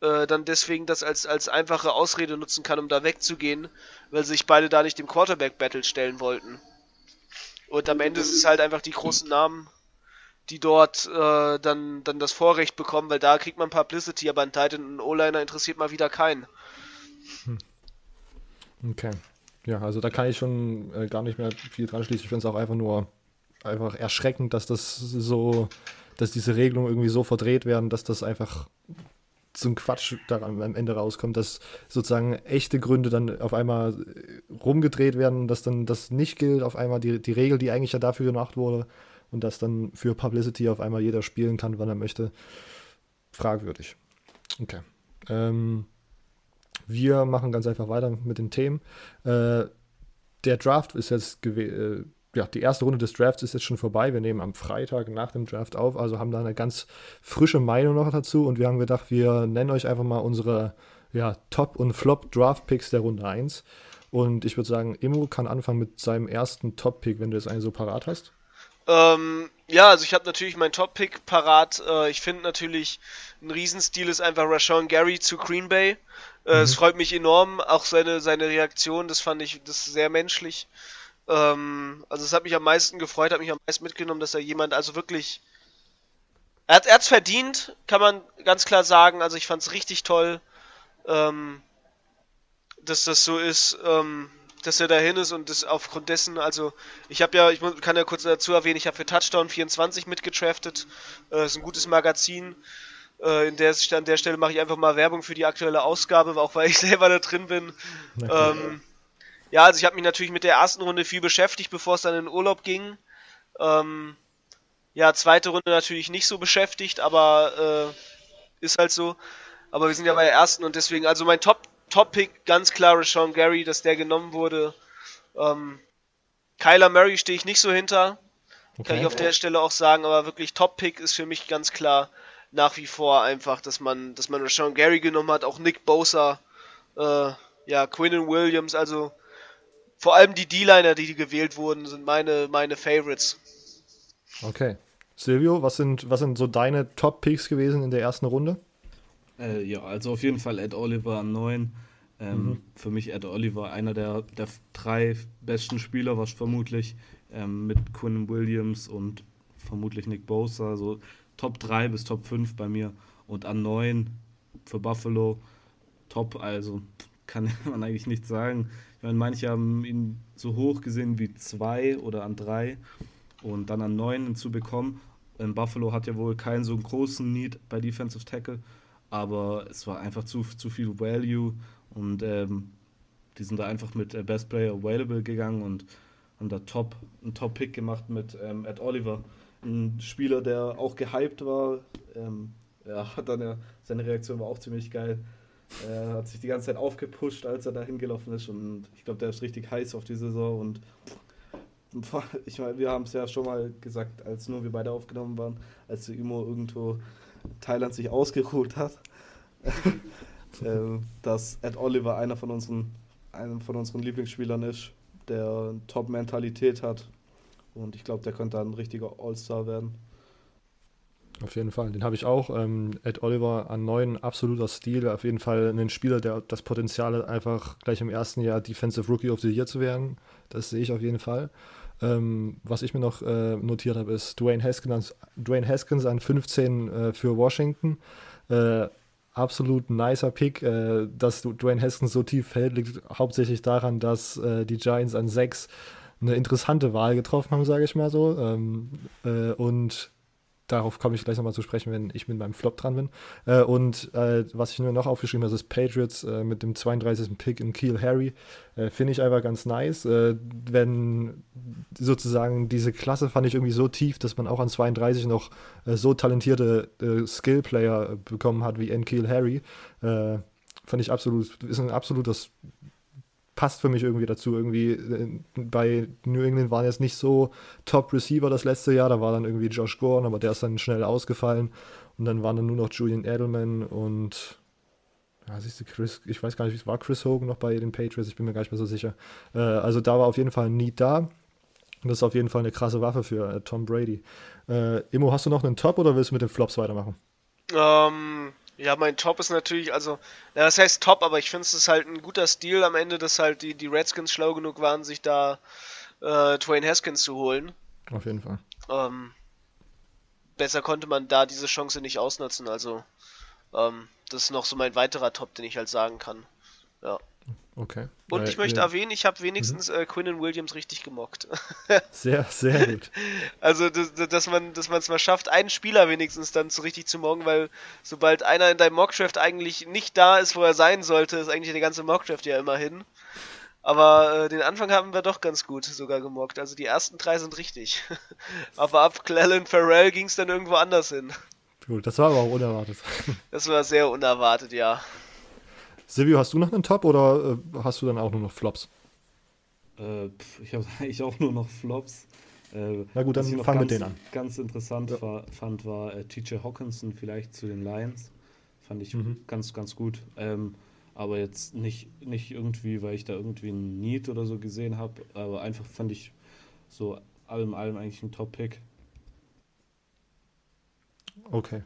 [SPEAKER 3] äh, dann deswegen das als, als einfache Ausrede nutzen kann, um da wegzugehen, weil sich beide da nicht dem Quarterback-Battle stellen wollten. Und am Ende ist es halt einfach die großen Namen, die dort äh, dann, dann das Vorrecht bekommen, weil da kriegt man Publicity, aber ein Titan und ein O-Liner interessiert mal wieder keinen. Hm.
[SPEAKER 1] Okay. Ja, also da kann ich schon äh, gar nicht mehr viel dran schließen. Ich finde es auch einfach nur einfach erschreckend, dass das so, dass diese Regelungen irgendwie so verdreht werden, dass das einfach so ein Quatsch daran am Ende rauskommt, dass sozusagen echte Gründe dann auf einmal rumgedreht werden, dass dann das nicht gilt, auf einmal die, die Regel, die eigentlich ja dafür gemacht wurde und dass dann für Publicity auf einmal jeder spielen kann, wann er möchte. Fragwürdig. Okay. Ähm, wir machen ganz einfach weiter mit den Themen. Äh, der Draft ist jetzt äh, ja, die erste Runde des Drafts ist jetzt schon vorbei. Wir nehmen am Freitag nach dem Draft auf, also haben da eine ganz frische Meinung noch dazu und wir haben gedacht, wir nennen euch einfach mal unsere ja, Top- und Flop-Draft-Picks der Runde 1. Und ich würde sagen, Immo kann anfangen mit seinem ersten Top-Pick, wenn du jetzt einen so parat hast.
[SPEAKER 3] Ähm, ja, also ich habe natürlich meinen Top-Pick parat. Äh, ich finde natürlich, ein Riesenstil ist einfach Rashawn Gary zu Green Bay. Äh, mhm. Es freut mich enorm, auch seine, seine Reaktion, das fand ich das sehr menschlich. Ähm, also es hat mich am meisten gefreut, hat mich am meisten mitgenommen, dass er jemand, also wirklich. Er hat es verdient, kann man ganz klar sagen. Also ich fand es richtig toll, ähm, dass das so ist, ähm, dass er dahin ist und das aufgrund dessen, also ich habe ja, ich kann ja kurz dazu erwähnen, ich habe für Touchdown 24 mitgetraftet. Äh, ist ein gutes Magazin. Äh, in der, an der Stelle mache ich einfach mal Werbung für die aktuelle Ausgabe, auch weil ich selber da drin bin. Ähm, ja, also ich habe mich natürlich mit der ersten Runde viel beschäftigt, bevor es dann in den Urlaub ging. Ähm, ja, zweite Runde natürlich nicht so beschäftigt, aber äh, ist halt so. Aber wir sind ja bei der ersten und deswegen, also mein Top, Top-Pick, ganz klar Sean Gary, dass der genommen wurde. Ähm, Kyler Murray stehe ich nicht so hinter. Okay. Kann ich auf der Stelle auch sagen, aber wirklich Top-Pick ist für mich ganz klar nach wie vor einfach, dass man, dass man Sean Gary genommen hat, auch Nick Bosa, äh, ja, Quinnen Williams, also vor allem die D-Liner, die, gewählt wurden, sind meine, meine Favorites.
[SPEAKER 1] Okay. Silvio, was sind, was sind so deine Top-Picks gewesen in der ersten Runde?
[SPEAKER 2] Äh, ja, also auf jeden Fall Ed Oliver an 9. Ähm, mhm. Für mich Ed Oliver einer der, der drei besten Spieler, was vermutlich ähm, mit Quinn Williams und vermutlich Nick Bosa, also Top 3 bis Top 5 bei mir. Und an 9 für Buffalo top, also kann man eigentlich nichts sagen. Meine, manche haben ihn so hoch gesehen wie zwei oder an drei und dann an neun hinzubekommen. Ähm, Buffalo hat ja wohl keinen so großen Need bei Defensive Tackle, aber es war einfach zu, zu viel Value und ähm, die sind da einfach mit äh, Best Player Available gegangen und haben da top, einen Top-Pick gemacht mit ähm, Ed Oliver. Ein Spieler, der auch gehypt war. Ähm, ja, dann ja, seine Reaktion war auch ziemlich geil. Er hat sich die ganze Zeit aufgepusht, als er da hingelaufen ist und ich glaube, der ist richtig heiß auf die Saison und ich meine, wir haben es ja schon mal gesagt, als nur wir beide aufgenommen waren, als der Imo irgendwo Thailand sich ausgeruht hat, ähm, dass Ed Oliver einer von unseren, einem von unseren Lieblingsspielern ist, der Top-Mentalität hat und ich glaube, der könnte ein richtiger All-Star werden.
[SPEAKER 1] Auf jeden Fall, den habe ich auch. Ähm, Ed Oliver an neun, absoluter Stil. Auf jeden Fall ein Spieler, der das Potenzial hat, einfach gleich im ersten Jahr Defensive Rookie of the Year zu werden. Das sehe ich auf jeden Fall. Ähm, was ich mir noch äh, notiert habe, ist Dwayne Haskins, Dwayne Haskins an 15 äh, für Washington. Äh, absolut nicer Pick. Äh, dass Dwayne Haskins so tief fällt, liegt hauptsächlich daran, dass äh, die Giants an 6 eine interessante Wahl getroffen haben, sage ich mal so. Ähm, äh, und darauf komme ich gleich nochmal zu sprechen, wenn ich mit meinem Flop dran bin. Äh, und äh, was ich nur noch aufgeschrieben habe, ist Patriots äh, mit dem 32. Pick in Kiel Harry. Äh, finde ich einfach ganz nice. Äh, wenn sozusagen diese Klasse fand ich irgendwie so tief, dass man auch an 32 noch äh, so talentierte Skill-Player bekommen hat wie N. Kiel Harry. fand ich absolut, ist ein absolutes passt für mich irgendwie dazu. Irgendwie äh, bei New England waren jetzt nicht so Top-Receiver das letzte Jahr. Da war dann irgendwie Josh Gordon, aber der ist dann schnell ausgefallen. Und dann waren dann nur noch Julian Edelman und ja, siehst du, Chris, ich weiß gar nicht, war Chris Hogan noch bei den Patriots? Ich bin mir gar nicht mehr so sicher. Äh, also da war auf jeden Fall ein Need da. Und das ist auf jeden Fall eine krasse Waffe für äh, Tom Brady. Äh, Immo, hast du noch einen Top oder willst du mit den Flops weitermachen?
[SPEAKER 3] Ähm, ja, mein Top ist natürlich, also, ja, das heißt Top, aber ich finde es ist halt ein guter Stil am Ende, dass halt die, die Redskins schlau genug waren, sich da äh, Twain Haskins zu holen.
[SPEAKER 1] Auf jeden Fall.
[SPEAKER 3] Ähm, besser konnte man da diese Chance nicht ausnutzen, also ähm, das ist noch so mein weiterer Top, den ich halt sagen kann. Ja.
[SPEAKER 1] Okay.
[SPEAKER 3] Und äh, ich möchte ja. erwähnen, ich habe wenigstens mhm. äh, Quinnen Williams richtig gemockt.
[SPEAKER 1] sehr, sehr gut.
[SPEAKER 3] Also, dass, dass man dass es mal schafft, einen Spieler wenigstens dann so richtig zu morgen, weil sobald einer in deinem Mockdraft eigentlich nicht da ist, wo er sein sollte, ist eigentlich die ganze Mockdraft ja immerhin. Aber äh, den Anfang haben wir doch ganz gut sogar gemockt. Also die ersten drei sind richtig. aber ab Clellan Farrell ging es dann irgendwo anders hin.
[SPEAKER 1] Gut, das war aber auch unerwartet.
[SPEAKER 3] das war sehr unerwartet, ja.
[SPEAKER 1] Silvio, hast du noch einen Top oder äh, hast du dann auch nur noch Flops?
[SPEAKER 2] Äh, ich habe eigentlich auch nur noch Flops.
[SPEAKER 1] Äh, Na gut, dann fangen wir den an.
[SPEAKER 2] Ganz interessant ja. war, fand, war äh, TJ Hawkinson vielleicht zu den Lions. Fand ich mhm. ganz, ganz gut. Ähm, aber jetzt nicht, nicht irgendwie, weil ich da irgendwie ein Need oder so gesehen habe, aber einfach fand ich so allem allem eigentlich ein Top-Pick.
[SPEAKER 1] Okay.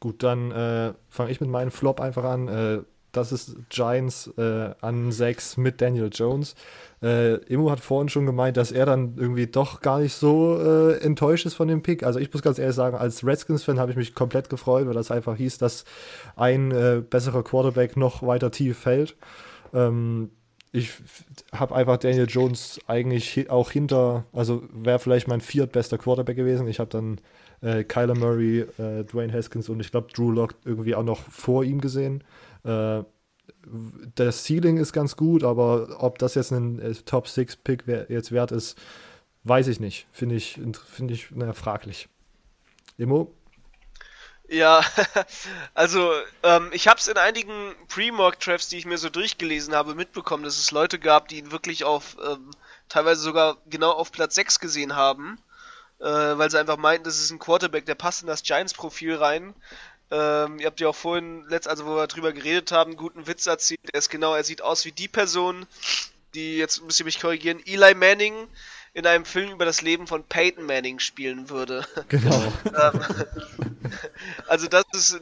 [SPEAKER 1] Gut, dann äh, fange ich mit meinem Flop einfach an. Äh, das ist Giants äh, an 6 mit Daniel Jones. Äh, Immo hat vorhin schon gemeint, dass er dann irgendwie doch gar nicht so äh, enttäuscht ist von dem Pick. Also ich muss ganz ehrlich sagen, als Redskins-Fan habe ich mich komplett gefreut, weil das einfach hieß, dass ein äh, besserer Quarterback noch weiter tief fällt. Ähm, ich habe einfach Daniel Jones eigentlich auch hinter, also wäre vielleicht mein viertbester Quarterback gewesen. Ich habe dann äh, Kyler Murray, äh, Dwayne Haskins und ich glaube Drew Lock irgendwie auch noch vor ihm gesehen. Äh, das Ceiling ist ganz gut, aber ob das jetzt ein äh, Top 6 Pick jetzt wert ist, weiß ich nicht. Finde ich, find ich naja, fraglich. Emo?
[SPEAKER 3] Ja, also ähm, ich habe es in einigen Pre-Mock-Drafts, die ich mir so durchgelesen habe, mitbekommen, dass es Leute gab, die ihn wirklich auf, ähm, teilweise sogar genau auf Platz 6 gesehen haben, äh, weil sie einfach meinten, das ist ein Quarterback, der passt in das Giants-Profil rein. Ähm, ihr habt ja auch vorhin, letzt, also wo wir drüber geredet haben, einen guten Witz erzählt. Er ist genau, er sieht aus wie die Person, die jetzt müsst ihr mich korrigieren, Eli Manning in einem Film über das Leben von Peyton Manning spielen würde.
[SPEAKER 1] Genau. Ähm,
[SPEAKER 3] also das ist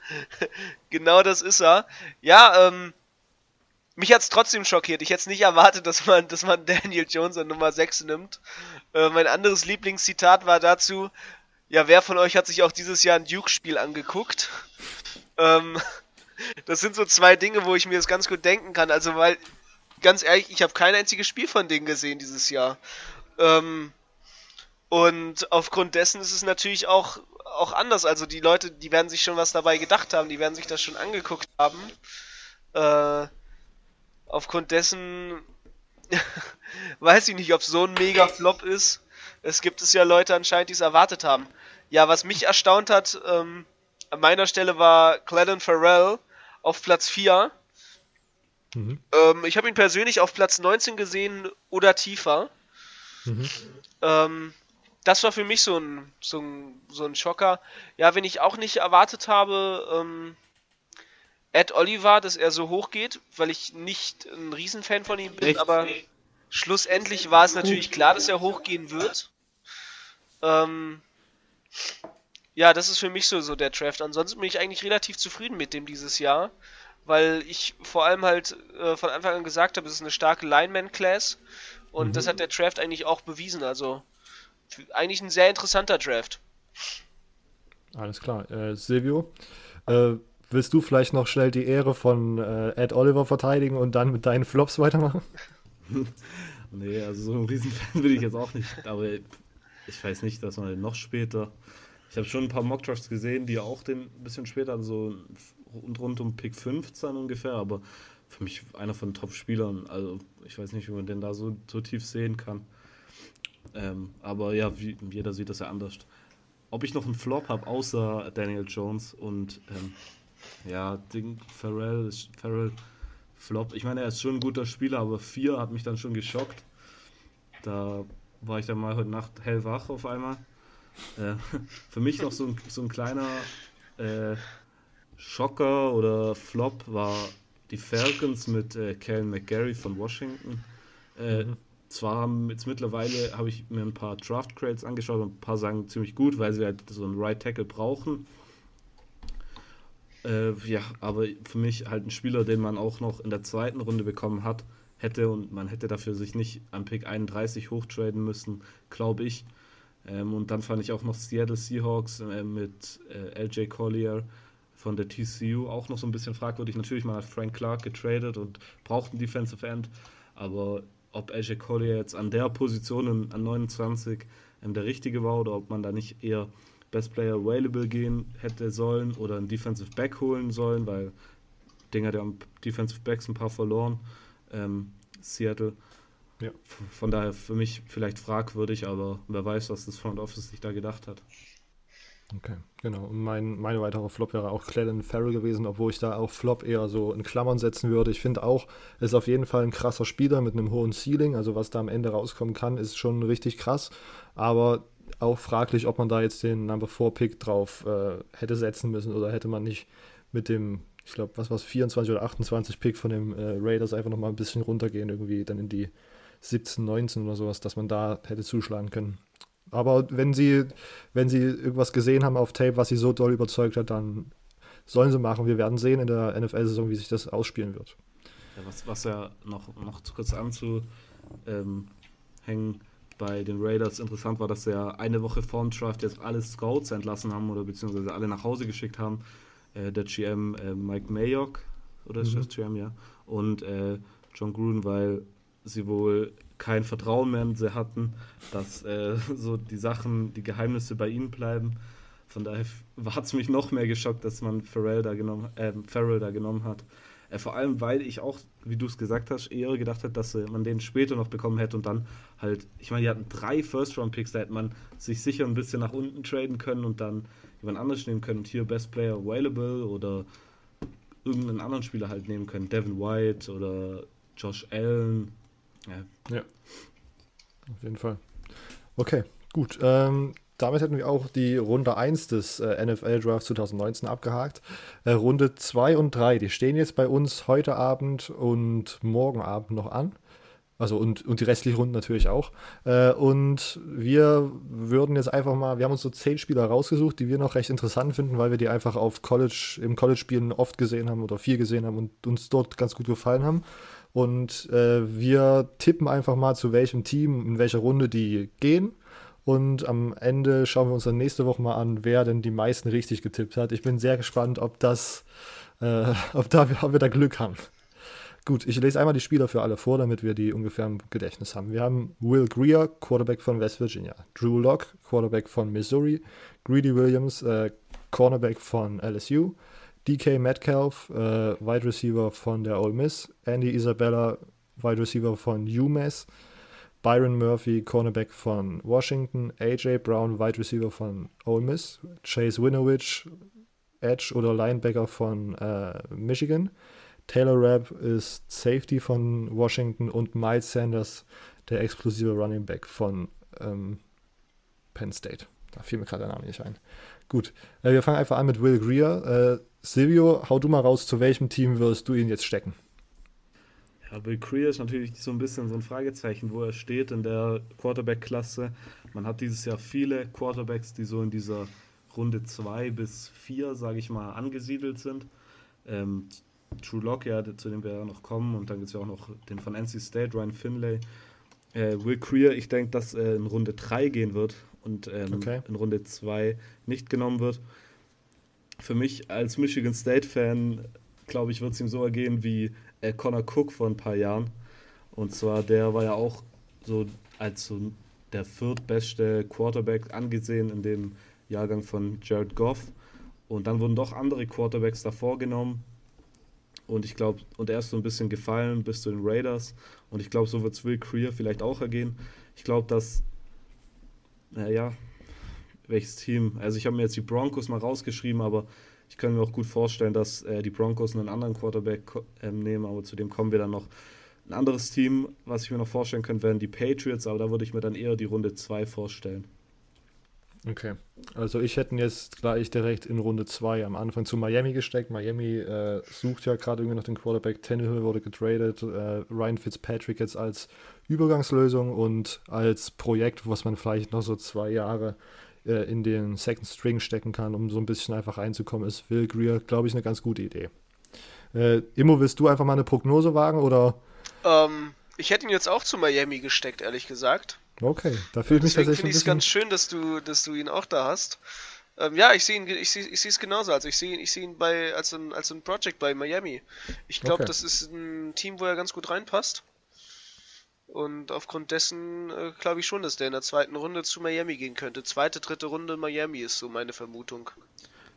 [SPEAKER 3] genau das ist er. Ja, ähm, mich hat es trotzdem schockiert. Ich hätte es nicht erwartet, dass man, dass man Daniel Jones an Nummer 6 nimmt. Äh, mein anderes Lieblingszitat war dazu, ja, wer von euch hat sich auch dieses Jahr ein Duke-Spiel angeguckt? Ähm, das sind so zwei Dinge, wo ich mir das ganz gut denken kann. Also, weil, ganz ehrlich, ich habe kein einziges Spiel von denen gesehen dieses Jahr. Ähm, und aufgrund dessen ist es natürlich auch, auch anders. Also, die Leute, die werden sich schon was dabei gedacht haben, die werden sich das schon angeguckt haben. Äh, aufgrund dessen weiß ich nicht, ob so ein Mega-Flop ist. Es gibt es ja Leute anscheinend, die es erwartet haben. Ja, was mich erstaunt hat, ähm, an meiner Stelle war Clellan Farrell auf Platz 4. Mhm. Ähm, ich habe ihn persönlich auf Platz 19 gesehen oder tiefer. Mhm. Ähm, das war für mich so ein, so, ein, so ein Schocker. Ja, wenn ich auch nicht erwartet habe, ähm, Ed Oliver, dass er so hoch geht, weil ich nicht ein Riesenfan von ihm bin, Echt? aber schlussendlich war es natürlich klar, dass er hochgehen wird. Ähm, ja, das ist für mich so, so der Draft. Ansonsten bin ich eigentlich relativ zufrieden mit dem dieses Jahr, weil ich vor allem halt äh, von Anfang an gesagt habe, es ist eine starke Lineman-Class und mhm. das hat der Draft eigentlich auch bewiesen. Also eigentlich ein sehr interessanter Draft.
[SPEAKER 1] Alles klar. Äh, Silvio, äh, willst du vielleicht noch schnell die Ehre von äh, Ed Oliver verteidigen und dann mit deinen Flops weitermachen?
[SPEAKER 2] Nee, also so ein Riesenfan bin ich jetzt auch nicht. Aber ich weiß nicht, dass man noch später. Ich habe schon ein paar Mockdrafts gesehen, die auch den ein bisschen später, so rund, rund um Pick 15 ungefähr, aber für mich einer von den Top-Spielern. Also ich weiß nicht, wie man den da so, so tief sehen kann. Ähm, aber ja, wie, jeder sieht das ja anders. Ob ich noch einen Flop habe, außer Daniel Jones und ähm, ja, Ding, Farrell, Farrell Flop. Ich meine, er ist schon ein guter Spieler, aber 4 hat mich dann schon geschockt. Da war ich dann mal heute Nacht hellwach auf einmal. Äh, für mich noch so ein, so ein kleiner äh, Schocker oder Flop war die Falcons mit äh, Kellen McGarry von Washington. Äh, mhm. Zwar haben jetzt mittlerweile habe ich mir ein paar Draft Crates angeschaut und ein paar sagen ziemlich gut, weil sie halt so einen Right Tackle brauchen. Äh, ja, aber für mich halt ein Spieler, den man auch noch in der zweiten Runde bekommen hat, hätte und man hätte dafür sich nicht am Pick 31 hochtraden müssen, glaube ich. Ähm, und dann fand ich auch noch Seattle Seahawks äh, mit äh, LJ Collier von der TCU auch noch so ein bisschen fragwürdig. Natürlich, man hat Frank Clark getradet und braucht einen Defensive End, aber ob LJ Collier jetzt an der Position an 29 ähm, der richtige war oder ob man da nicht eher Best Player Available gehen hätte sollen oder einen Defensive Back holen sollen, weil Dinger der Defensive Backs ein paar verloren. Ähm, Seattle. Ja. Von daher für mich vielleicht fragwürdig, aber wer weiß, was das Front Office sich da gedacht hat.
[SPEAKER 1] Okay, genau. Und mein, mein weiterer Flop wäre auch Clellan Farrell gewesen, obwohl ich da auch Flop eher so in Klammern setzen würde. Ich finde auch, er ist auf jeden Fall ein krasser Spieler mit einem hohen Ceiling. Also was da am Ende rauskommen kann, ist schon richtig krass. Aber auch fraglich, ob man da jetzt den Number 4 Pick drauf äh, hätte setzen müssen oder hätte man nicht mit dem, ich glaube, was war es, 24 oder 28 Pick von dem äh, Raiders einfach nochmal ein bisschen runtergehen, irgendwie dann in die 17, 19 oder sowas, dass man da hätte zuschlagen können. Aber wenn sie, wenn sie irgendwas gesehen haben auf Tape, was sie so doll überzeugt hat, dann sollen sie machen. Wir werden sehen in der NFL-Saison, wie sich das ausspielen wird.
[SPEAKER 2] Ja, was, was ja noch, noch kurz anzuhängen bei den Raiders interessant war, dass sie ja eine Woche vor dem Draft jetzt alle Scouts entlassen haben oder beziehungsweise alle nach Hause geschickt haben. Äh, der GM äh, Mike Mayock, oder ist mhm. das GM, ja, und äh, John Gruden, weil sie wohl kein Vertrauen mehr in sie hatten, dass äh, so die Sachen, die Geheimnisse bei ihnen bleiben. Von daher hat es mich noch mehr geschockt, dass man Farrell da genommen, äh, Farrell da genommen hat. Äh, vor allem, weil ich auch, wie du es gesagt hast, eher gedacht hätte, dass man den später noch bekommen hätte und dann halt, ich meine, die hatten drei First-Round-Picks, da hätte man sich sicher ein bisschen nach unten traden können und dann jemand anderes nehmen können und hier Best Player Available oder irgendeinen anderen Spieler halt nehmen können. Devin White oder Josh Allen.
[SPEAKER 1] Ja. ja. Auf jeden Fall. Okay, gut. Ähm, damit hätten wir auch die Runde 1 des äh, NFL Draft 2019 abgehakt. Äh, Runde 2 und 3, die stehen jetzt bei uns heute Abend und morgen Abend noch an. Also und, und die restlichen Runden natürlich auch. Äh, und wir würden jetzt einfach mal, wir haben uns so zehn Spieler rausgesucht, die wir noch recht interessant finden, weil wir die einfach auf College, im College-Spielen oft gesehen haben oder viel gesehen haben und uns dort ganz gut gefallen haben. Und äh, wir tippen einfach mal, zu welchem Team, in welcher Runde die gehen. Und am Ende schauen wir uns dann nächste Woche mal an, wer denn die meisten richtig getippt hat. Ich bin sehr gespannt, ob das, äh, ob, da, ob wir da Glück haben. Gut, ich lese einmal die Spieler für alle vor, damit wir die ungefähr im Gedächtnis haben. Wir haben Will Greer, Quarterback von West Virginia. Drew Locke, Quarterback von Missouri. Greedy Williams, äh, Cornerback von LSU. DK Metcalf, äh, Wide Receiver von der Ole Miss. Andy Isabella, Wide Receiver von UMass. Byron Murphy, Cornerback von Washington. AJ Brown, Wide Receiver von Ole Miss. Chase Winovich, Edge oder Linebacker von äh, Michigan. Taylor Rapp ist Safety von Washington und Miles Sanders, der explosive Running Back von ähm, Penn State. Da fiel mir gerade der Name nicht ein. Gut, äh, wir fangen einfach an mit Will Greer. Äh, Silvio, hau du mal raus, zu welchem Team wirst du ihn jetzt stecken?
[SPEAKER 2] Ja, Will Greer ist natürlich so ein bisschen so ein Fragezeichen, wo er steht in der Quarterback-Klasse. Man hat dieses Jahr viele Quarterbacks, die so in dieser Runde 2 bis 4, sage ich mal, angesiedelt sind. Ähm, True Lock, ja, zu dem wir ja noch kommen. Und dann gibt es ja auch noch den von NC State, Ryan Finlay. Äh, Will Creer, ich denke, dass äh, in Runde 3 gehen wird und ähm, okay. in Runde 2 nicht genommen wird. Für mich als Michigan State-Fan, glaube ich, wird es ihm so ergehen wie äh, Connor Cook vor ein paar Jahren. Und zwar, der war ja auch so als so der viertbeste Quarterback angesehen in dem Jahrgang von Jared Goff. Und dann wurden doch andere Quarterbacks davor genommen. Und ich glaube, und er ist so ein bisschen gefallen bis zu den Raiders. Und ich glaube, so wird es Will Creer vielleicht auch ergehen. Ich glaube, dass, naja, welches Team? Also ich habe mir jetzt die Broncos mal rausgeschrieben, aber ich kann mir auch gut vorstellen, dass äh, die Broncos einen anderen Quarterback äh, nehmen, aber zu dem kommen wir dann noch. Ein anderes Team, was ich mir noch vorstellen könnte, wären die Patriots, aber da würde ich mir dann eher die Runde 2 vorstellen.
[SPEAKER 1] Okay. Also ich hätte jetzt gleich direkt in Runde 2 am Anfang zu Miami gesteckt. Miami äh, sucht ja gerade irgendwie noch den Quarterback. Tannehill wurde getradet. Äh, Ryan Fitzpatrick jetzt als Übergangslösung und als Projekt, was man vielleicht noch so zwei Jahre äh, in den Second String stecken kann, um so ein bisschen einfach reinzukommen, ist Will Greer, glaube ich, eine ganz gute Idee. Äh, Immo, willst du einfach mal eine Prognose wagen oder?
[SPEAKER 3] Ähm, ich hätte ihn jetzt auch zu Miami gesteckt, ehrlich gesagt.
[SPEAKER 1] Okay, da fühle ich mich tatsächlich
[SPEAKER 3] finde ich es ganz schön, dass du, dass du ihn auch da hast. Ähm, ja, ich sehe ihn, ich sehe ich es genauso. Also ich sehe ihn, ich sehe ihn bei als ein als ein Project bei Miami. Ich glaube, okay. das ist ein Team, wo er ganz gut reinpasst. Und aufgrund dessen äh, glaube ich schon, dass der in der zweiten Runde zu Miami gehen könnte. Zweite, dritte Runde Miami ist so meine Vermutung.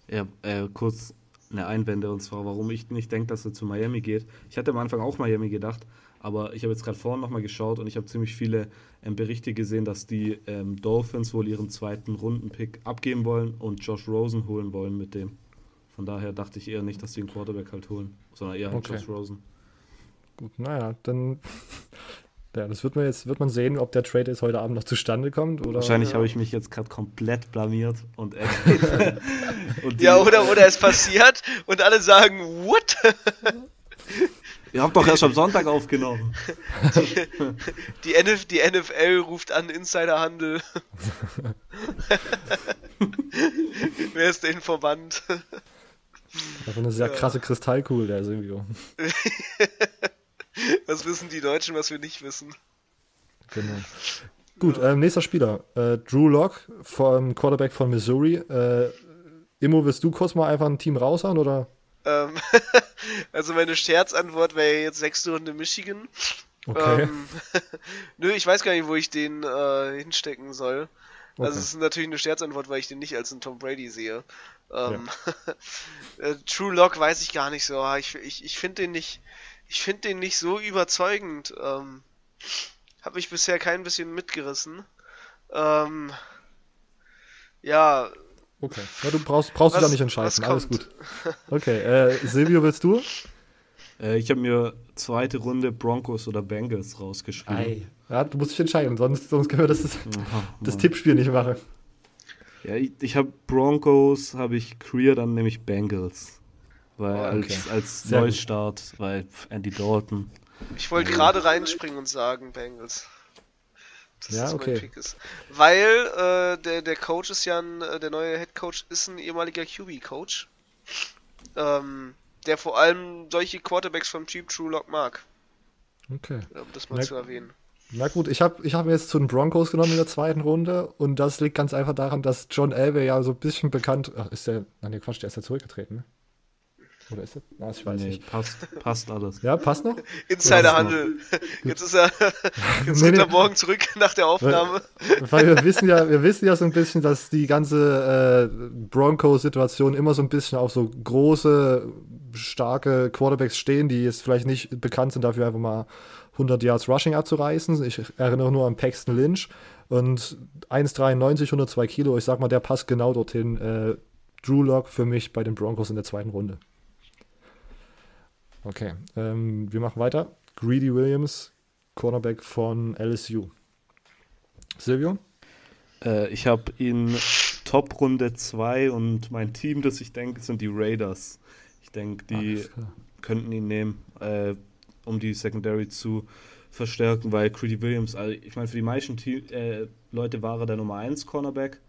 [SPEAKER 2] Ja, äh, kurz eine Einwände und zwar, warum ich nicht denke, dass er zu Miami geht. Ich hatte am Anfang auch Miami gedacht, aber ich habe jetzt gerade vorhin nochmal geschaut und ich habe ziemlich viele ähm, Berichte gesehen, dass die ähm, Dolphins wohl ihren zweiten Rundenpick abgeben wollen und Josh Rosen holen wollen mit dem. Von daher dachte ich eher nicht, dass die einen Quarterback halt holen, sondern eher okay. Josh Rosen.
[SPEAKER 1] Gut, naja, dann. Ja, das wird man jetzt wird man sehen, ob der Trade jetzt heute Abend noch zustande kommt. Oder,
[SPEAKER 2] Wahrscheinlich ja. habe ich mich jetzt gerade komplett blamiert und,
[SPEAKER 3] und Ja, oder, oder es passiert und alle sagen, what?
[SPEAKER 2] Ihr habt doch erst am Sonntag aufgenommen.
[SPEAKER 3] Die, die, NF, die NFL ruft an Insiderhandel. Wer ist der Informant?
[SPEAKER 1] Einfach eine sehr krasse ja. Kristallkugel, der Silvio.
[SPEAKER 3] was wissen die Deutschen, was wir nicht wissen?
[SPEAKER 1] Genau. Gut, äh, nächster Spieler. Äh, Drew Locke, vom Quarterback von Missouri. Äh, Immo, willst du kurz mal einfach ein Team raushauen, oder?
[SPEAKER 3] Ähm, also meine Scherzantwort wäre jetzt sechste Runde Michigan. Okay. Ähm, nö, ich weiß gar nicht, wo ich den äh, hinstecken soll. Also, okay. Also es ist natürlich eine Scherzantwort, weil ich den nicht als einen Tom Brady sehe. Ähm, ja. äh, True Lock weiß ich gar nicht so. Ich, ich, ich finde den nicht, ich finde den nicht so überzeugend. Ähm, Habe mich bisher kein bisschen mitgerissen. Ähm, ja,
[SPEAKER 1] Okay. Ja, du brauchst, brauchst was, dich da nicht entscheiden. Alles gut. Okay. Äh, Silvio, willst du?
[SPEAKER 2] Äh, ich habe mir zweite Runde Broncos oder Bengals rausgeschrieben. Ei.
[SPEAKER 1] Ja, du musst dich entscheiden, sonst, sonst können wir das, das, das Tippspiel nicht machen.
[SPEAKER 2] Ja, ich, ich habe Broncos, habe ich Career, dann nehme ich Bengals. Weil oh, okay. als, als Neustart, weil Andy Dalton.
[SPEAKER 3] Ich wollte gerade reinspringen und sagen Bengals
[SPEAKER 1] dass ja, das okay. mein Pick
[SPEAKER 3] ist. Weil äh, der, der Coach ist ja ein, äh, der neue Head Coach ist ein ehemaliger QB-Coach. Ähm, der vor allem solche Quarterbacks vom Cheap True Lock mag.
[SPEAKER 1] Okay.
[SPEAKER 3] Um das mal Na, zu erwähnen.
[SPEAKER 1] Na gut, ich habe ich hab jetzt zu den Broncos genommen in der zweiten Runde und das liegt ganz einfach daran, dass John Elway ja so ein bisschen bekannt. Ach, ist der. Nein, Quatsch, der ist ja zurückgetreten, ne? Oder ist das? Na, ich weiß nee, nicht.
[SPEAKER 2] Passt, passt alles.
[SPEAKER 1] Ja, passt noch?
[SPEAKER 3] Insiderhandel. Jetzt ist er, jetzt nee, nee. er morgen zurück nach der Aufnahme.
[SPEAKER 1] Weil, weil, wir wissen ja, wir wissen ja so ein bisschen, dass die ganze äh, Broncos-Situation immer so ein bisschen auf so große, starke Quarterbacks stehen, die jetzt vielleicht nicht bekannt sind, dafür einfach mal 100 Yards Rushing abzureißen. Ich erinnere nur an Paxton Lynch und 1,93, 102 Kilo. Ich sag mal, der passt genau dorthin. Äh, Drew Lock für mich bei den Broncos in der zweiten Runde. Okay, ähm, wir machen weiter. Greedy Williams, Cornerback von LSU. Silvio?
[SPEAKER 2] Äh, ich habe ihn Top Runde 2 und mein Team, das ich denke, sind die Raiders. Ich denke, die könnten ihn nehmen, äh, um die Secondary zu verstärken, weil Greedy Williams, also ich meine, für die meisten Team, äh, Leute war er der Nummer 1 Cornerback.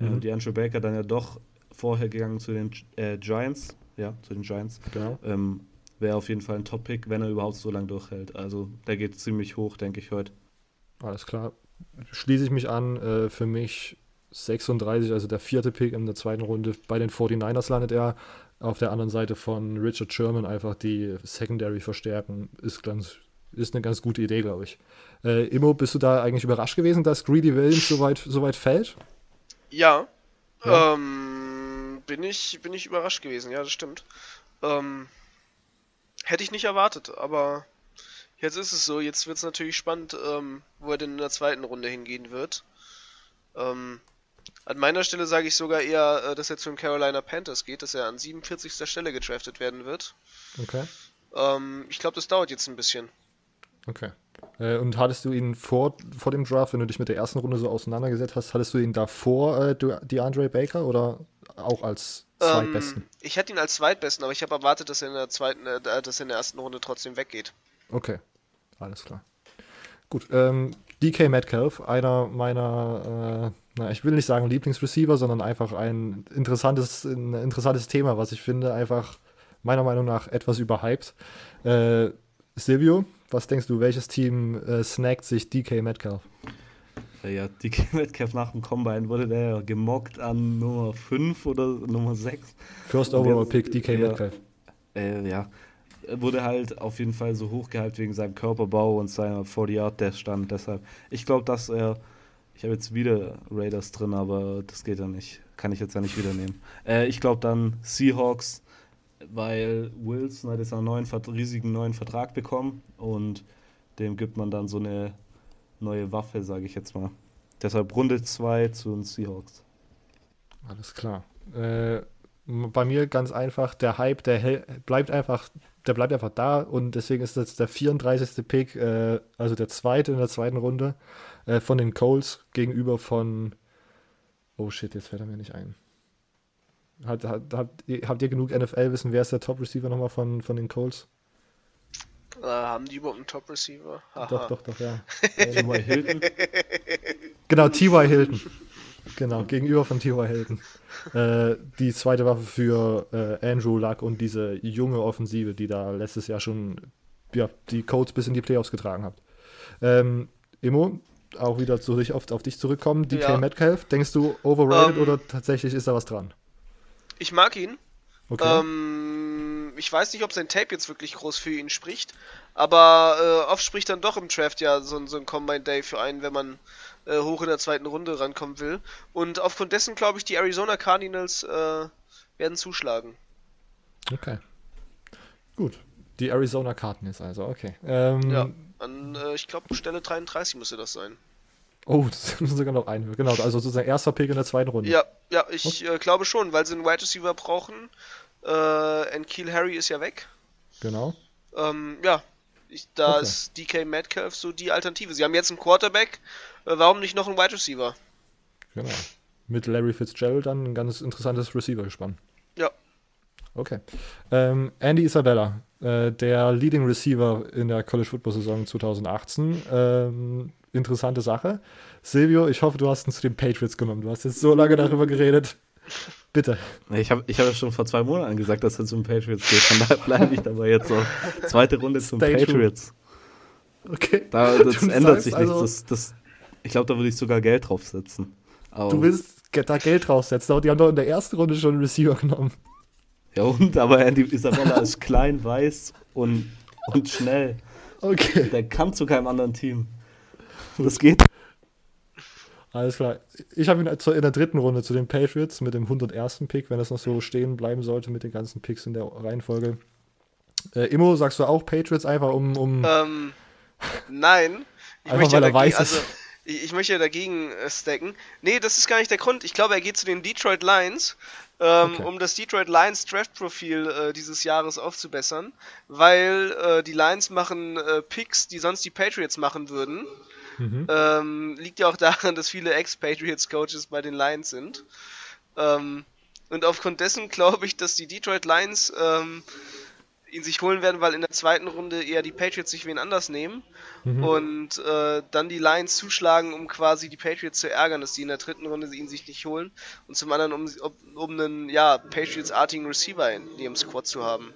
[SPEAKER 2] Äh, mhm. die Andrew Baker dann ja doch vorher gegangen zu den äh, Giants. Ja, zu den Giants. Genau. Ähm, wäre auf jeden Fall ein Top-Pick, wenn er überhaupt so lange durchhält. Also der geht ziemlich hoch, denke ich heute.
[SPEAKER 1] Alles klar. Schließe ich mich an. Äh, für mich 36, also der vierte Pick in der zweiten Runde. Bei den 49ers landet er. Auf der anderen Seite von Richard Sherman einfach die Secondary verstärken, ist ganz, ist eine ganz gute Idee, glaube ich. Äh, Immo, bist du da eigentlich überrascht gewesen, dass Greedy Williams so weit, so weit fällt?
[SPEAKER 3] Ja. ja. Ähm, bin, ich, bin ich überrascht gewesen, ja, das stimmt. Ähm, hätte ich nicht erwartet, aber jetzt ist es so. Jetzt wird es natürlich spannend, ähm, wo er denn in der zweiten Runde hingehen wird. Ähm, an meiner Stelle sage ich sogar eher, äh, dass er zu den Carolina Panthers geht, dass er an 47. Stelle gedraftet werden wird.
[SPEAKER 1] Okay.
[SPEAKER 3] Ähm, ich glaube, das dauert jetzt ein bisschen.
[SPEAKER 1] Okay. Äh, und hattest du ihn vor, vor dem Draft, wenn du dich mit der ersten Runde so auseinandergesetzt hast, hattest du ihn davor äh, DeAndre Baker oder auch als zweitbesten? Ähm,
[SPEAKER 3] ich hätte ihn als zweitbesten, aber ich habe erwartet, dass er in der zweiten, äh, dass er in der ersten Runde trotzdem weggeht.
[SPEAKER 1] Okay, alles klar. Gut, ähm, DK Metcalf, einer meiner, äh, na, ich will nicht sagen Lieblingsreceiver, sondern einfach ein interessantes, ein interessantes Thema, was ich finde, einfach meiner Meinung nach etwas überhyped. Äh, Silvio, was denkst du, welches Team äh, snackt sich DK Metcalf?
[SPEAKER 2] Ja, DK Metcalf nach dem Combine wurde der gemockt an Nummer 5 oder Nummer 6.
[SPEAKER 1] First Overall Pick DK ja, Metcalf.
[SPEAKER 2] Äh, ja, wurde halt auf jeden Fall so hochgehalten wegen seinem Körperbau und seiner 40-Yard-Stand. Deshalb, ich glaube, dass er. Ich habe jetzt wieder Raiders drin, aber das geht ja nicht. Kann ich jetzt ja nicht wieder nehmen. Äh, ich glaube dann Seahawks weil Wilson hat jetzt einen neuen, riesigen neuen Vertrag bekommen und dem gibt man dann so eine neue Waffe, sage ich jetzt mal. Deshalb Runde 2 zu den Seahawks.
[SPEAKER 1] Alles klar. Äh, bei mir ganz einfach, der Hype, der bleibt einfach, der bleibt einfach da und deswegen ist das der 34. Pick, äh, also der zweite in der zweiten Runde äh, von den Coles gegenüber von Oh shit, jetzt fällt er mir nicht ein. Hat, hat, habt, ihr, habt ihr genug NFL-Wissen? Wer ist der Top-Receiver nochmal von, von den Colts?
[SPEAKER 3] Äh, haben die überhaupt einen Top-Receiver?
[SPEAKER 1] Doch, doch, doch, ja. T.Y. Hilton. Genau, T.Y. Hilton. Genau, gegenüber von T.Y. Hilton. Äh, die zweite Waffe für äh, Andrew Luck und diese junge Offensive, die da letztes Jahr schon ja, die Colts bis in die Playoffs getragen hat. Ähm, Immo, auch wieder zu dich, auf, auf dich zurückkommen. DK ja. Metcalf, denkst du overrated um, ähm. oder tatsächlich ist da was dran?
[SPEAKER 3] Ich mag ihn. Okay. Ähm, ich weiß nicht, ob sein Tape jetzt wirklich groß für ihn spricht, aber äh, oft spricht dann doch im Draft ja so, so ein Combine Day für einen, wenn man äh, hoch in der zweiten Runde rankommen will. Und aufgrund dessen glaube ich, die Arizona Cardinals äh, werden zuschlagen.
[SPEAKER 1] Okay. Gut. Die Arizona Cardinals also, okay. Ähm,
[SPEAKER 3] ja, an, äh, ich glaube, Stelle 33 müsste das sein.
[SPEAKER 1] Oh, das müssen sogar noch ein. Genau, also sozusagen erster Pick in der zweiten Runde.
[SPEAKER 3] Ja, ja, ich äh, glaube schon, weil sie einen Wide Receiver brauchen. Äh, Kiel Harry ist ja weg.
[SPEAKER 1] Genau.
[SPEAKER 3] Ähm, ja, ich, da okay. ist DK Metcalf so die Alternative. Sie haben jetzt einen Quarterback, äh, warum nicht noch einen Wide Receiver?
[SPEAKER 1] Genau. Mit Larry Fitzgerald dann ein ganz interessantes Receiver-Gespann.
[SPEAKER 3] Ja.
[SPEAKER 1] Okay. Ähm, Andy Isabella, äh, der Leading Receiver in der College Football Saison 2018. Ähm, interessante Sache. Silvio, ich hoffe, du hast ihn zu den Patriots genommen. Du hast jetzt so lange darüber geredet. Bitte.
[SPEAKER 2] Ich habe ich hab ja schon vor zwei Monaten gesagt, dass er zum Patriots geht. Von daher bleibe ich dabei jetzt so. Zweite Runde zum Stay Patriots.
[SPEAKER 1] True. Okay.
[SPEAKER 2] Da, das du ändert sich also, nichts. Das, das, ich glaube, da würde ich sogar Geld draufsetzen.
[SPEAKER 1] Aber du willst da Geld draufsetzen, die haben doch in der ersten Runde schon einen Receiver genommen.
[SPEAKER 2] Ja, und aber Andy Isabella ist klein, weiß und, und schnell.
[SPEAKER 1] Okay.
[SPEAKER 2] Der kann zu keinem anderen Team. Das geht.
[SPEAKER 1] Alles klar. Ich habe ihn in der dritten Runde zu den Patriots mit dem 101. Pick, wenn das noch so stehen bleiben sollte mit den ganzen Picks in der Reihenfolge. Äh, Immo, sagst du auch Patriots einfach um. um
[SPEAKER 3] ähm, nein.
[SPEAKER 1] Ich einfach weil er weiß,
[SPEAKER 3] also, ich, ich, möchte ja dagegen äh, stacken. Nee, das ist gar nicht der Grund. Ich glaube, er geht zu den Detroit Lions, ähm, okay. um das Detroit Lions Draft-Profil äh, dieses Jahres aufzubessern, weil äh, die Lions machen äh, Picks, die sonst die Patriots machen würden. Mhm. Ähm, liegt ja auch daran, dass viele Ex-Patriots-Coaches bei den Lions sind. Ähm, und aufgrund dessen glaube ich, dass die Detroit Lions ähm, ihn sich holen werden, weil in der zweiten Runde eher die Patriots sich wen anders nehmen mhm. und äh, dann die Lions zuschlagen, um quasi die Patriots zu ärgern, dass die in der dritten Runde ihn sich nicht holen und zum anderen, um, um einen ja, Patriots-artigen Receiver in ihrem Squad zu haben.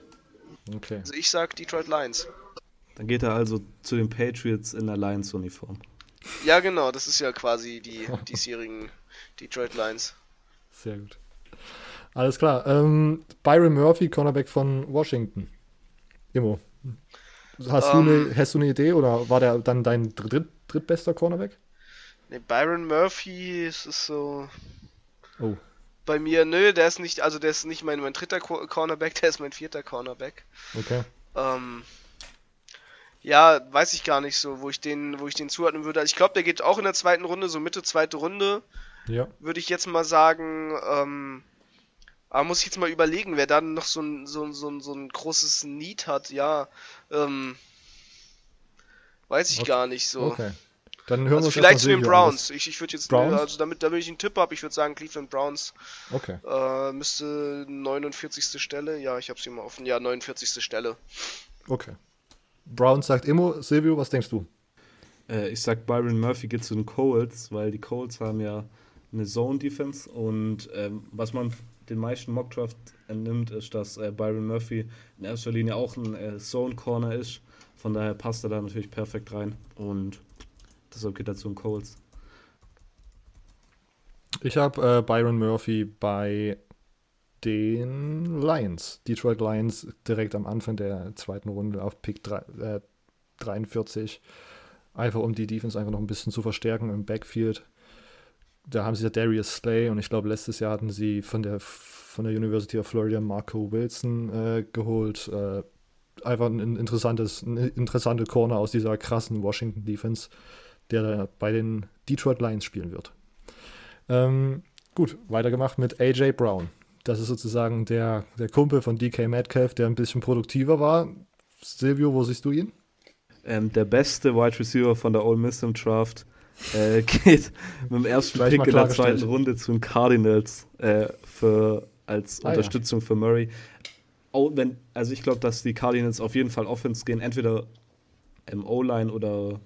[SPEAKER 1] Okay.
[SPEAKER 3] Also ich sag Detroit Lions.
[SPEAKER 2] Dann geht er also zu den Patriots in der Lions-Uniform.
[SPEAKER 3] Ja, genau, das ist ja quasi die diesjährigen Detroit Lions.
[SPEAKER 1] Sehr gut. Alles klar. Ähm, Byron Murphy, Cornerback von Washington. Immo. Hast, um, du eine, ähm. hast du eine Idee oder war der dann dein dritt, drittbester Cornerback?
[SPEAKER 3] Ne, Byron Murphy ist so. Oh. Bei mir, nö, der ist nicht, also der ist nicht mein, mein dritter Cornerback, der ist mein vierter Cornerback.
[SPEAKER 1] Okay.
[SPEAKER 3] Ähm, ja, weiß ich gar nicht so, wo ich den, wo ich den zuordnen würde. Also ich glaube, der geht auch in der zweiten Runde, so Mitte zweite Runde.
[SPEAKER 1] Ja.
[SPEAKER 3] Würde ich jetzt mal sagen. Ähm, aber muss ich jetzt mal überlegen, wer dann noch so ein, so, so, so ein großes Need hat, ja. Ähm, weiß ich okay. gar nicht so.
[SPEAKER 1] Okay. Dann hören also wir
[SPEAKER 3] vielleicht zu den Browns. Ich, ich würde jetzt, Browns? also damit, damit ich einen Tipp habe, ich würde sagen Cleveland Browns.
[SPEAKER 1] Okay.
[SPEAKER 3] Äh, müsste 49. Stelle. Ja, ich habe sie mal offen. Ja, 49. Stelle.
[SPEAKER 1] Okay. Browns sagt Immo. Silvio, was denkst du?
[SPEAKER 2] Äh, ich sag Byron Murphy geht zu den Colts, weil die Colts haben ja eine Zone Defense und ähm, was man den meisten Mockdraft entnimmt, ist, dass äh, Byron Murphy in erster Linie auch ein äh, Zone Corner ist. Von daher passt er da natürlich perfekt rein und deshalb geht er zu den Colts.
[SPEAKER 1] Ich habe äh, Byron Murphy bei den Lions, Detroit Lions, direkt am Anfang der zweiten Runde auf Pick 3, äh, 43. Einfach um die Defense einfach noch ein bisschen zu verstärken im Backfield. Da haben sie ja Darius Slay und ich glaube, letztes Jahr hatten sie von der, von der University of Florida Marco Wilson äh, geholt. Äh, einfach ein interessantes, ein interessante Corner aus dieser krassen Washington Defense, der bei den Detroit Lions spielen wird. Ähm, gut, weitergemacht mit AJ Brown. Das ist sozusagen der, der Kumpel von DK Metcalf, der ein bisschen produktiver war. Silvio, wo siehst du ihn?
[SPEAKER 2] Ähm, der beste Wide Receiver von der Ole Miss im Draft äh, geht mit dem ersten Gleich Pick in der zweiten Runde zu den Cardinals äh, für, als ah, Unterstützung ja. für Murray. Oh, wenn, also ich glaube, dass die Cardinals auf jeden Fall Offense gehen, entweder im O-Line oder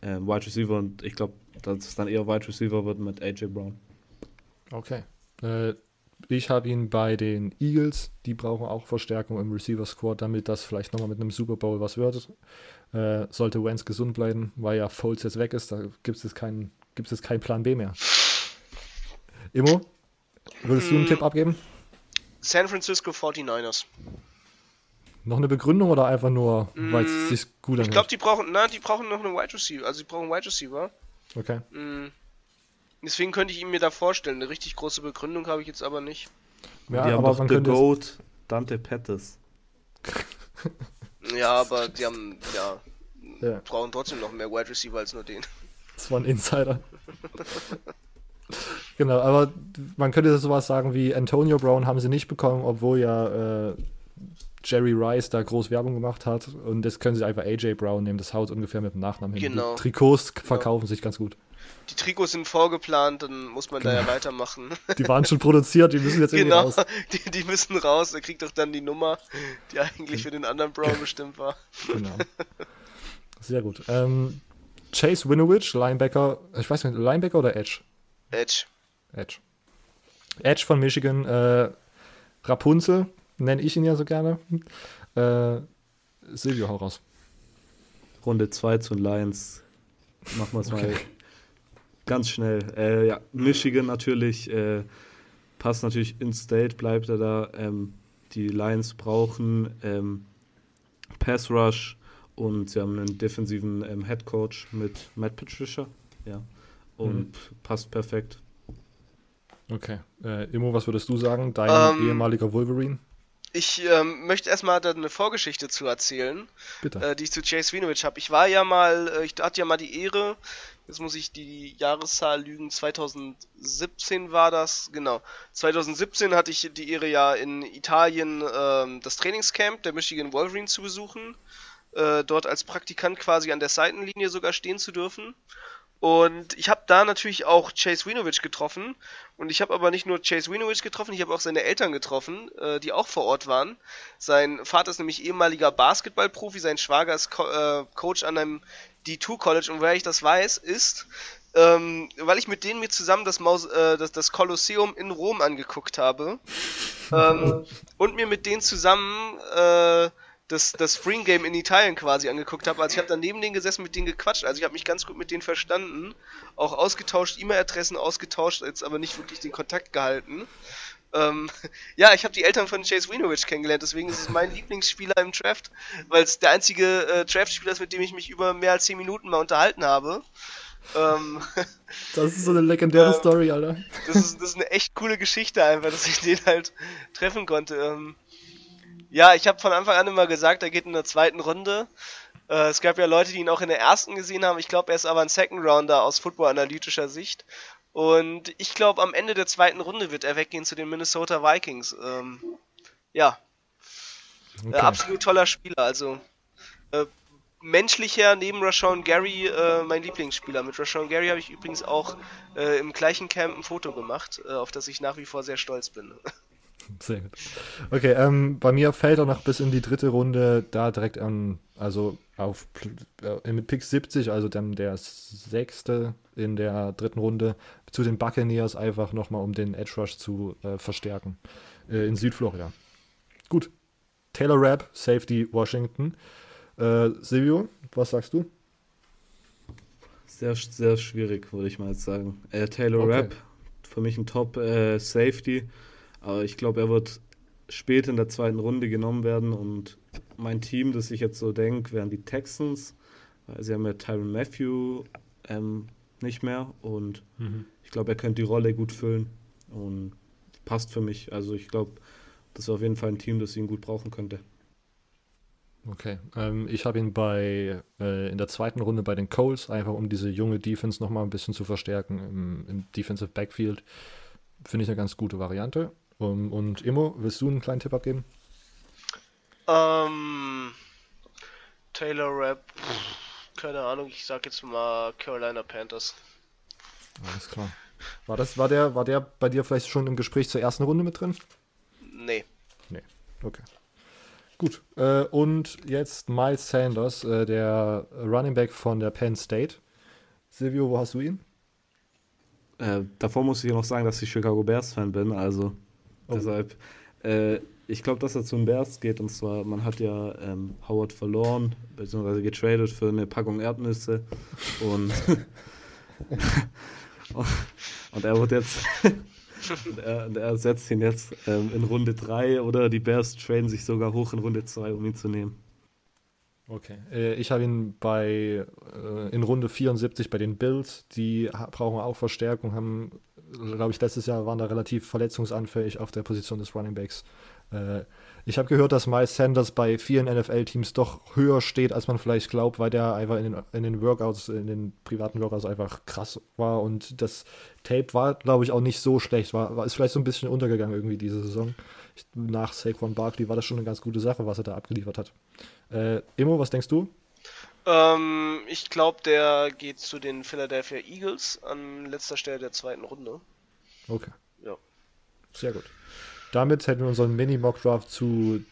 [SPEAKER 2] äh, Wide Receiver und ich glaube, dass es dann eher Wide Receiver wird mit AJ Brown.
[SPEAKER 1] Okay. Äh, ich habe ihn bei den Eagles. Die brauchen auch Verstärkung im Receiver Squad, damit das vielleicht nochmal mit einem Super Bowl was wird. Äh, sollte Wentz gesund bleiben, weil ja Foles jetzt weg ist, da gibt es jetzt keinen kein Plan B mehr. Immo, würdest du einen hm. Tipp abgeben?
[SPEAKER 3] San Francisco 49ers.
[SPEAKER 1] Noch eine Begründung oder einfach nur, weil es hm, sich gut
[SPEAKER 3] anhört? Ich glaube, die brauchen, na, die brauchen noch einen Wide Receiver. Also, die brauchen einen Wide Receiver.
[SPEAKER 1] Okay.
[SPEAKER 3] Mm. Deswegen könnte ich ihn mir da vorstellen. Eine richtig große Begründung habe ich jetzt aber nicht.
[SPEAKER 2] Ja, die haben aber doch The Goat Dante Pettis.
[SPEAKER 3] ja, aber die haben, ja, ja, brauchen trotzdem noch mehr Wide Receiver als nur den.
[SPEAKER 1] Das war ein Insider. genau, aber man könnte sowas sagen wie Antonio Brown haben sie nicht bekommen, obwohl ja äh, Jerry Rice da groß Werbung gemacht hat. Und das können sie einfach AJ Brown nehmen. Das haut ungefähr mit dem Nachnamen hin.
[SPEAKER 3] Genau.
[SPEAKER 1] Die Trikots verkaufen genau. sich ganz gut
[SPEAKER 3] die Trikots sind vorgeplant, dann muss man genau. da ja genau. weitermachen.
[SPEAKER 1] Die waren schon produziert, die müssen jetzt irgendwie genau, raus.
[SPEAKER 3] Die, die müssen raus, er kriegt doch dann die Nummer, die eigentlich für den anderen Brown bestimmt war. Genau.
[SPEAKER 1] Sehr gut. Ähm, Chase Winovich, Linebacker, ich weiß nicht, Linebacker oder Edge?
[SPEAKER 3] Edge.
[SPEAKER 1] Edge. Edge von Michigan, äh, Rapunzel, nenne ich ihn ja so gerne. Äh, Silvio, hau raus.
[SPEAKER 2] Runde 2 zu Lions. Machen wir es okay. mal Ganz schnell. Äh, ja, Michigan natürlich. Äh, passt natürlich in State, bleibt er da. Ähm, die Lions brauchen ähm, Pass Rush und sie haben einen defensiven ähm, Head Coach mit Matt Patricia. Ja. Und mhm. passt perfekt.
[SPEAKER 1] Okay. Äh, Immo, was würdest du sagen? Dein ähm, ehemaliger Wolverine?
[SPEAKER 3] Ich ähm, möchte erstmal da eine Vorgeschichte zu erzählen, äh, die ich zu Chase Winovich habe. Ich war ja mal, äh, ich hatte ja mal die Ehre, Jetzt muss ich die Jahreszahl lügen. 2017 war das, genau. 2017 hatte ich die Ehre ja in Italien ähm, das Trainingscamp der Michigan Wolverine zu besuchen. Äh, dort als Praktikant quasi an der Seitenlinie sogar stehen zu dürfen. Und ich habe da natürlich auch Chase Winovich getroffen. Und ich habe aber nicht nur Chase Winovich getroffen, ich habe auch seine Eltern getroffen, äh, die auch vor Ort waren. Sein Vater ist nämlich ehemaliger Basketballprofi, sein Schwager ist Co äh, Coach an einem D2 College. Und wer ich das weiß, ist, ähm, weil ich mit denen mir zusammen das, Maus äh, das, das Kolosseum in Rom angeguckt habe. ähm, und mir mit denen zusammen äh, das, das Spring Game in Italien quasi angeguckt habe. Also ich habe dann neben denen gesessen, mit denen gequatscht. Also ich habe mich ganz gut mit denen verstanden. Auch ausgetauscht, E-Mail-Adressen ausgetauscht, jetzt aber nicht wirklich den Kontakt gehalten. Ähm, ja, ich habe die Eltern von Chase Winovich kennengelernt, deswegen ist es mein Lieblingsspieler im Draft, weil es der einzige äh, Draft-Spieler ist, mit dem ich mich über mehr als 10 Minuten mal unterhalten habe. Ähm,
[SPEAKER 1] das ist so eine legendäre äh, Story, Alter.
[SPEAKER 3] Das ist, das ist eine echt coole Geschichte einfach, dass ich den halt treffen konnte. Ähm, ja, ich habe von Anfang an immer gesagt, er geht in der zweiten Runde. Äh, es gab ja Leute, die ihn auch in der ersten gesehen haben. Ich glaube, er ist aber ein Second Rounder aus football-analytischer Sicht. Und ich glaube, am Ende der zweiten Runde wird er weggehen zu den Minnesota Vikings. Ähm, ja. Okay. Äh, absolut toller Spieler. Also äh, menschlicher neben Rashawn Gary äh, mein Lieblingsspieler. Mit Rashawn Gary habe ich übrigens auch äh, im gleichen Camp ein Foto gemacht, äh, auf das ich nach wie vor sehr stolz bin.
[SPEAKER 1] Sehr gut. Okay, ähm, bei mir fällt er noch bis in die dritte Runde da direkt an, also auf äh, mit Pick 70, also dann der sechste in der dritten Runde, zu den Buccaneers einfach nochmal, um den Edge Rush zu äh, verstärken. Äh, in Südflorida. Gut. Taylor Rapp, Safety Washington. Äh, Silvio, was sagst du?
[SPEAKER 2] Sehr, sehr schwierig, würde ich mal sagen. Äh, Taylor okay. Rapp, für mich ein Top Safety aber ich glaube, er wird spät in der zweiten Runde genommen werden und mein Team, das ich jetzt so denke, wären die Texans, weil sie haben ja Tyron Matthew ähm, nicht mehr und mhm. ich glaube, er könnte die Rolle gut füllen und passt für mich. Also ich glaube, das ist auf jeden Fall ein Team, das ihn gut brauchen könnte.
[SPEAKER 1] Okay, ähm, ich habe ihn bei äh, in der zweiten Runde bei den Coles, einfach um diese junge Defense nochmal ein bisschen zu verstärken im, im Defensive Backfield. Finde ich eine ganz gute Variante. Um, und Immo, willst du einen kleinen Tipp abgeben?
[SPEAKER 3] Ähm, Taylor Rapp, keine Ahnung, ich sag jetzt mal Carolina Panthers.
[SPEAKER 1] Alles klar. War, das, war, der, war der bei dir vielleicht schon im Gespräch zur ersten Runde mit drin?
[SPEAKER 3] Nee.
[SPEAKER 1] Nee, okay. Gut, äh, und jetzt Miles Sanders, äh, der Running Back von der Penn State. Silvio, wo hast du ihn?
[SPEAKER 2] Äh, davor muss ich noch sagen, dass ich Chicago Bears Fan bin, also Oh. Deshalb, äh, ich glaube, dass er zum Bears geht. Und zwar, man hat ja ähm, Howard verloren, beziehungsweise getradet für eine Packung Erdnüsse. Und, und er wird jetzt. und, er, und er setzt ihn jetzt ähm, in Runde 3 oder die Bears traden sich sogar hoch in Runde 2, um ihn zu nehmen.
[SPEAKER 1] Okay. Äh, ich habe ihn bei äh, in Runde 74 bei den Bills. Die brauchen auch Verstärkung, haben glaube ich, letztes Jahr waren da relativ verletzungsanfällig auf der Position des Running Backs. Äh, ich habe gehört, dass Miles Sanders bei vielen NFL-Teams doch höher steht, als man vielleicht glaubt, weil der einfach in den, in den Workouts, in den privaten Workouts einfach krass war und das Tape war, glaube ich, auch nicht so schlecht, war, war ist vielleicht so ein bisschen untergegangen irgendwie diese Saison. Ich, nach Saquon Barkley war das schon eine ganz gute Sache, was er da abgeliefert hat. Äh, Immo, was denkst du?
[SPEAKER 3] Ähm, ich glaube, der geht zu den Philadelphia Eagles an letzter Stelle der zweiten Runde.
[SPEAKER 1] Okay.
[SPEAKER 3] Ja.
[SPEAKER 1] Sehr gut. Damit hätten wir unseren Mini-Mock-Draft zu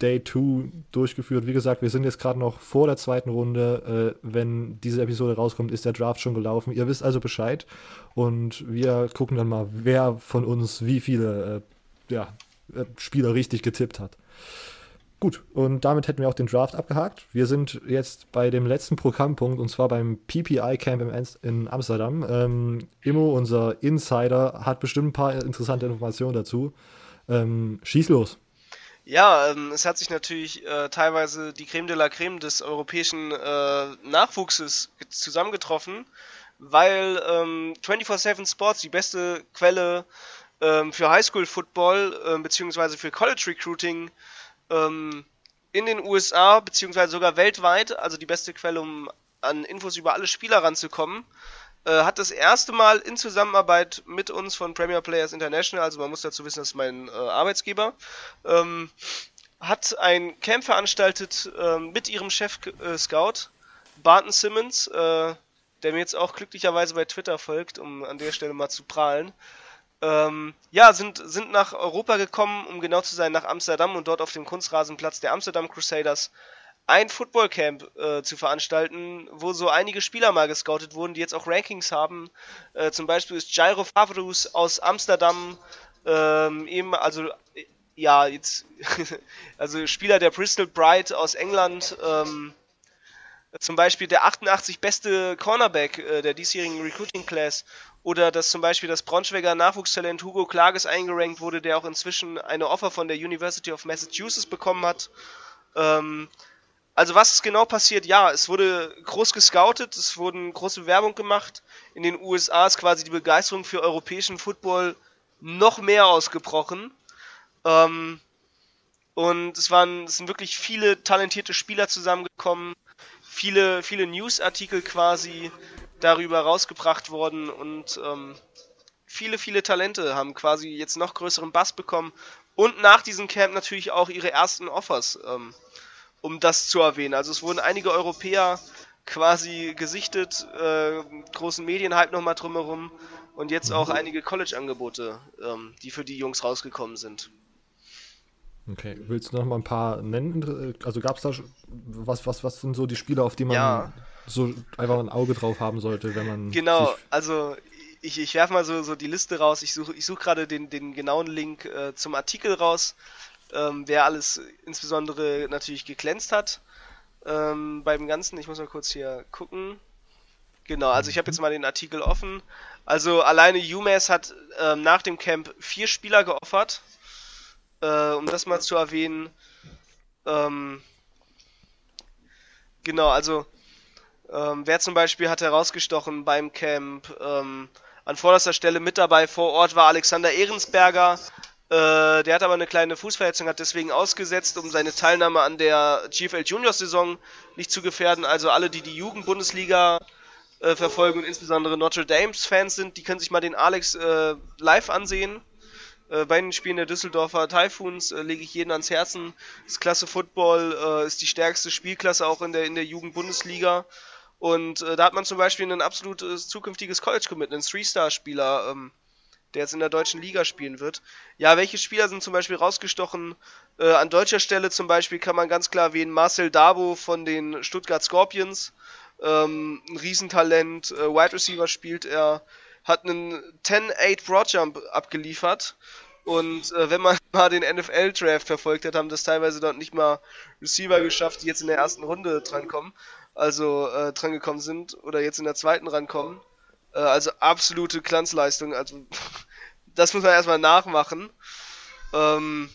[SPEAKER 1] Day 2 durchgeführt. Wie gesagt, wir sind jetzt gerade noch vor der zweiten Runde. Äh, wenn diese Episode rauskommt, ist der Draft schon gelaufen. Ihr wisst also Bescheid. Und wir gucken dann mal, wer von uns wie viele äh, ja, äh, Spieler richtig getippt hat. Gut, und damit hätten wir auch den Draft abgehakt. Wir sind jetzt bei dem letzten Programmpunkt und zwar beim PPI-Camp in Amsterdam. Ähm, Immo, unser Insider, hat bestimmt ein paar interessante Informationen dazu. Ähm, schieß los.
[SPEAKER 3] Ja, ähm, es hat sich natürlich äh, teilweise die Creme de la Creme des europäischen äh, Nachwuchses zusammengetroffen, weil ähm, 24-7 Sports, die beste Quelle ähm, für Highschool-Football äh, bzw. für College-Recruiting, ähm, in den USA, beziehungsweise sogar weltweit, also die beste Quelle, um an Infos über alle Spieler ranzukommen, äh, hat das erste Mal in Zusammenarbeit mit uns von Premier Players International, also man muss dazu wissen, das ist mein äh, Arbeitsgeber, ähm, hat ein Camp veranstaltet äh, mit ihrem Chef-Scout, äh, Barton Simmons, äh, der mir jetzt auch glücklicherweise bei Twitter folgt, um an der Stelle mal zu prahlen ähm, ja, sind, sind nach Europa gekommen, um genau zu sein, nach Amsterdam und dort auf dem Kunstrasenplatz der Amsterdam Crusaders ein Footballcamp äh, zu veranstalten, wo so einige Spieler mal gescoutet wurden, die jetzt auch Rankings haben. Äh, zum Beispiel ist Jairo Favrus aus Amsterdam, ähm, eben, also ja, jetzt, also Spieler der Bristol Bright aus England, ähm, zum Beispiel der 88 beste Cornerback äh, der diesjährigen Recruiting Class oder dass zum Beispiel das Braunschweiger Nachwuchstalent Hugo Klages eingerankt wurde, der auch inzwischen eine Offer von der University of Massachusetts bekommen hat. Ähm, also was ist genau passiert? Ja, es wurde groß gescoutet, es wurden große Werbung gemacht. In den USA ist quasi die Begeisterung für europäischen Football noch mehr ausgebrochen. Ähm, und es waren, es sind wirklich viele talentierte Spieler zusammengekommen, viele, viele Newsartikel quasi darüber rausgebracht worden und ähm, viele, viele Talente haben quasi jetzt noch größeren Bass bekommen und nach diesem Camp natürlich auch ihre ersten Offers, ähm, um das zu erwähnen. Also es wurden einige Europäer quasi gesichtet, äh, großen Medienhype nochmal drumherum und jetzt auch einige College-Angebote, ähm, die für die Jungs rausgekommen sind.
[SPEAKER 1] Okay, willst du noch mal ein paar nennen? Also gab es da was, was, was sind so die Spieler, auf die man
[SPEAKER 3] Ja.
[SPEAKER 1] So einfach ein Auge drauf haben sollte, wenn man
[SPEAKER 3] Genau, also ich, ich werfe mal so, so die Liste raus. Ich suche ich such gerade den, den genauen Link äh, zum Artikel raus, ähm, wer alles insbesondere natürlich geglänzt hat ähm, beim Ganzen. Ich muss mal kurz hier gucken. Genau, also ich habe jetzt mal den Artikel offen. Also alleine UMass hat ähm, nach dem Camp vier Spieler geoffert. Äh, um das mal zu erwähnen. Ähm, genau, also ähm, wer zum Beispiel hat herausgestochen beim Camp? Ähm, an vorderster Stelle mit dabei vor Ort war Alexander Ehrensberger. Äh, der hat aber eine kleine Fußverletzung, hat deswegen ausgesetzt, um seine Teilnahme an der GFL Juniors Saison nicht zu gefährden. Also alle, die die Jugendbundesliga äh, verfolgen und insbesondere Notre Dames Fans sind, die können sich mal den Alex äh, live ansehen. Äh, bei den Spielen der Düsseldorfer Typhoons äh, lege ich jeden ans Herzen. Das Klasse Football äh, ist die stärkste Spielklasse auch in der, in der Jugendbundesliga. Und äh, da hat man zum Beispiel ein absolutes zukünftiges College-Commit, einen Three-Star-Spieler, ähm, der jetzt in der deutschen Liga spielen wird. Ja, welche Spieler sind zum Beispiel rausgestochen? Äh, an deutscher Stelle zum Beispiel kann man ganz klar erwähnen Marcel Dabo von den Stuttgart Scorpions. Ähm, ein Riesentalent, äh, Wide Receiver spielt er, hat einen 10-8 Broadjump abgeliefert. Und äh, wenn man mal den NFL-Draft verfolgt hat, haben das teilweise dort nicht mal Receiver geschafft, die jetzt in der ersten Runde drankommen, also äh, drangekommen sind oder jetzt in der zweiten rankommen. Äh, also absolute Glanzleistung. Also das muss man erstmal nachmachen. Ähm,